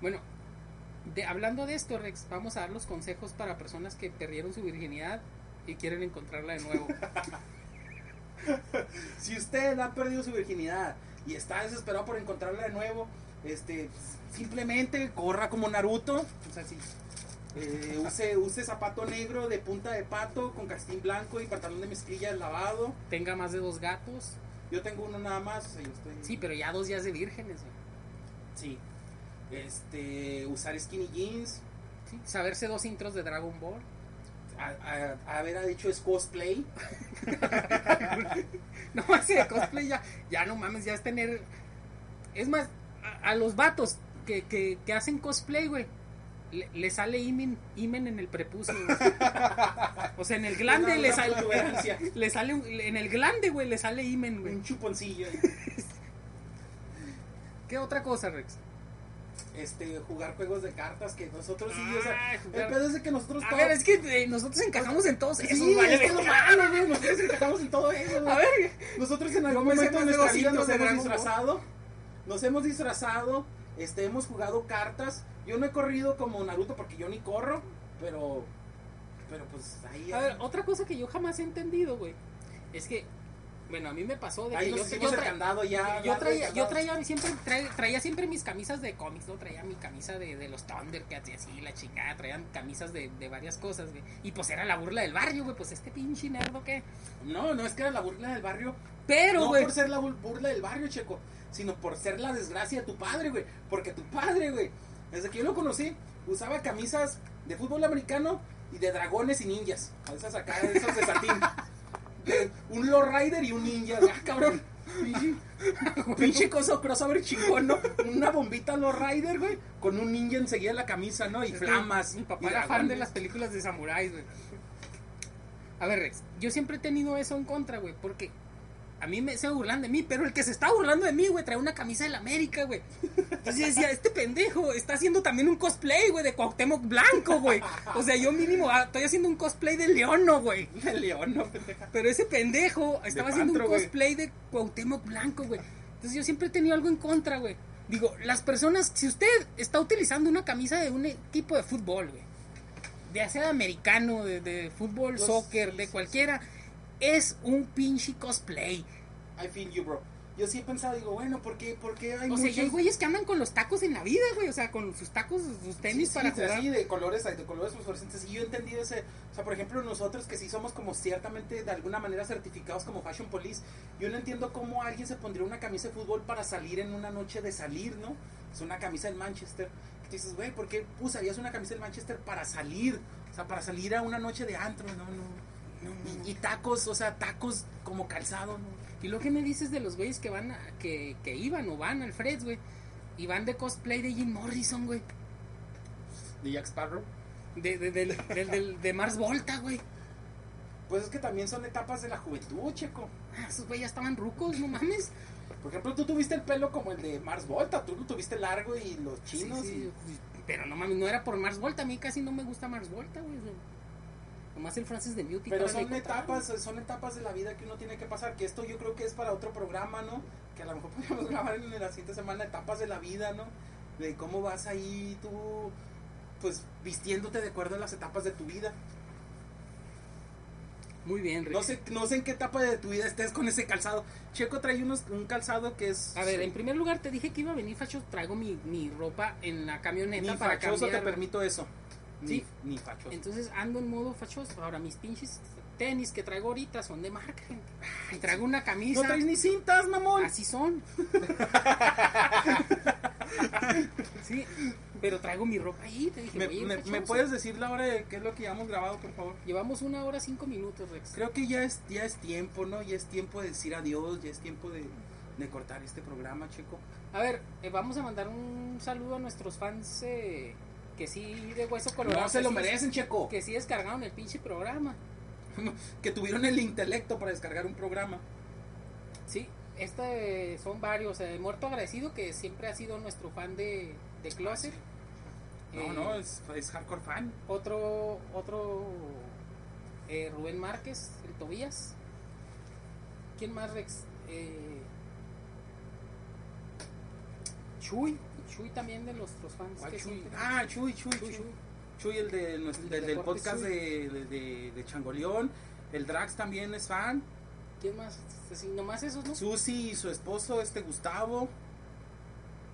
Bueno, de, hablando de esto, Rex, vamos a dar los consejos para personas que perdieron su virginidad y quieren encontrarla de nuevo. Si usted ha perdido su virginidad y está desesperado por encontrarla de nuevo, este, simplemente corra como Naruto, o sea, sí, eh, use, use zapato negro de punta de pato con castín blanco y pantalón de mezclilla lavado. Tenga más de dos gatos. Yo tengo uno nada más, o sea, yo estoy... Sí, pero ya dos días de vírgenes. güey. Sí. Este, usar skinny jeans, Sí, Saberse dos intros de Dragon Ball. a- a- haber hecho es cosplay. No, ese de cosplay ya, ya no mames, ya es tener. Es más, a, a los vatos que, que, que hacen cosplay, güey, le, le sale imen, imen en el prepucio. güey. O sea, en el glande le sale. Le sale un- en el glande, güey, le sale imen, güey. Un chuponcillo. ¿Qué otra cosa, Rex? Este, jugar juegos de cartas que nosotros sí, o sea, jugar- el pedo es de que nosotros A todos- ver, es que eh, nosotros encajamos en todos Sí, esos, vale, es lo malo, güey, nosotros encajamos en todo eso, güey. A ver, Nosotros en algún momento de nuestra vida nos hemos disfrazado, nos hemos disfrazado, este, hemos jugado cartas, yo no he corrido como Naruto porque yo ni corro, pero, pero pues ahí... a ver, otra cosa que yo jamás he entendido, güey, es que, bueno, a mí me pasó de ahí que yo, yo tra- candado ya. yo traía, yo traía siempre, traía, traía siempre mis camisas de cómics, ¿no? Traía mi camisa de, de los Thundercats y así, la chingada, traían camisas de, de varias cosas, güey. Y pues era la burla del barrio, güey, pues este pinche nerdo que. No, no es que era la burla del barrio, Pero, no güey. por ser la bur- burla del barrio, checo, sino por ser la desgracia de tu padre, güey. Porque tu padre, güey, desde que yo lo conocí, usaba camisas de fútbol americano y de dragones y ninjas. Esas acá, esos de satín. Un Lowrider y un ninja. Ah, cabrón. Pinche, pinche cosa crossover chingón, ¿no? Una bombita Lowrider, güey, con un ninja enseguida en la camisa, ¿no? Y Es flamas. Mi papá y era fan de las películas de samuráis, güey. A ver, Rex, yo siempre he tenido eso en contra, güey, porque a mí me se burlan de mí, pero el que se está burlando de mí, güey, trae una camisa de la América, güey. Entonces yo decía, este pendejo está haciendo también un cosplay, güey, de Cuauhtémoc Blanco, güey. O sea, yo mínimo ah, estoy haciendo un cosplay de Leono, güey. De león, no, pendeja. Pero ese pendejo estaba haciendo Pantro, un cosplay de Cuauhtémoc Blanco, güey. Entonces yo siempre he tenido algo en contra, güey. Digo, las personas, si usted está utilizando una camisa de un equipo de fútbol, güey, ya sea de americano, de, de fútbol, Los- soccer, de cualquiera, es un pinche cosplay. I feel you, bro. Yo sí he pensado, digo, bueno, ¿por qué, por qué hay O sea, y hay güeyes que andan con los tacos en la vida, güey. O sea, con sus tacos, sus tenis Sí, para sí, jugar. así de colores, de colores fosforescentes. Y yo he entendido ese, o sea, por ejemplo, nosotros que sí somos como ciertamente de alguna manera certificados como Fashion Police, yo no entiendo cómo alguien se pondría una camisa de fútbol para salir en una noche de salir, ¿no? Es una camisa del Manchester. Tú dices, güey, ¿por qué usarías una camisa del Manchester para salir? O sea, para salir a una noche de antro, no, no. Y, y tacos, o sea, tacos como calzado, ¿no? Y lo que me dices de los güeyes que van a, que, que iban o van al Freds, güey. Y van de cosplay de Jim Morrison, güey. De Jack Sparrow. De, de, del- del- del- de Mars Volta, güey. Pues es que también son etapas de la juventud, checo. Ah, esos güey ya estaban rucos, no mames. Por ejemplo, tú tuviste el pelo como el de Mars Volta, tú lo tuviste largo y los chinos. Sí, sí, Pero no mames, no era por Mars Volta. A mí casi no me gusta Mars Volta, güey. Nomás el Francis de Beauty. Pero son etapas, son etapas de la vida que uno tiene que pasar. Que esto yo creo que es para otro programa, ¿no? Que a lo mejor podríamos grabar en la siguiente semana etapas de la vida, ¿no? De cómo vas ahí tú, pues vistiéndote de acuerdo a las etapas de tu vida. Muy bien, Rick. No sé, no sé en qué etapa de tu vida estés con ese calzado. Checo trae unos, un calzado que es. A ver, en primer lugar te dije que iba a venir fachoso. Traigo mi, mi ropa en la camioneta ni para fachoso cambiar. te permito eso. Ni, Sí. ni fachoso. Entonces ando en modo fachoso. Ahora mis pinches tenis que traigo ahorita son de marca, gente. Y traigo una camisa. no traes ni cintas, mamón. Así son. sí, pero traigo mi ropa ahí. Te dije, ¿Me, me- puedes decir la hora de qué es lo que ya hemos grabado, por favor? Llevamos una hora cinco minutos, Rex. Creo que ya es, ya es tiempo, ¿no? Ya es tiempo de decir adiós, ya es tiempo de, de cortar este programa, Checo. A ver, eh, vamos a mandar un saludo a nuestros fans eh, que sí de hueso colorado. No se lo sí- merecen, Checo. Que sí descargaron el pinche programa. Que tuvieron el intelecto para descargar un programa. Sí, este son varios. eh, Muerto Agradecido, que siempre ha sido nuestro fan de, de Closet. No, Eh, no, es, es hardcore fan. Otro, otro eh, Rubén Márquez, el Tobías. ¿Quién más, Rex? Eh, Chuy. Chuy también de nuestros fans. ¿Cuál que Chuy? Ah, Chuy, Chuy, Chuy, Chuy. Chuy. Chuy, el, de, nuestro- El del, podcast de, de, de- Changoleón. El Drax también es fan. ¿Quién más? Sí, nomás esos, ¿no? Susi y su esposo, este Gustavo.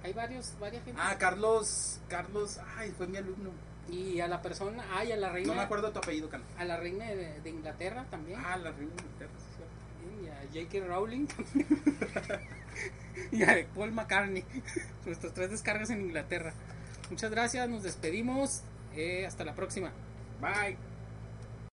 Hay varios, varias gente. Ah, Carlos, Carlos, ay, fue mi alumno. Y a la persona, ay, a la reina. No me acuerdo tu apellido, Cano. A la reina de, de Inglaterra también. Ah, la reina de Inglaterra, sí, cierto. también, Y a J.K. Rowling y a Paul McCartney. Nuestras tres descargas en Inglaterra. Muchas gracias, nos despedimos. eh, hasta la próxima. Bye.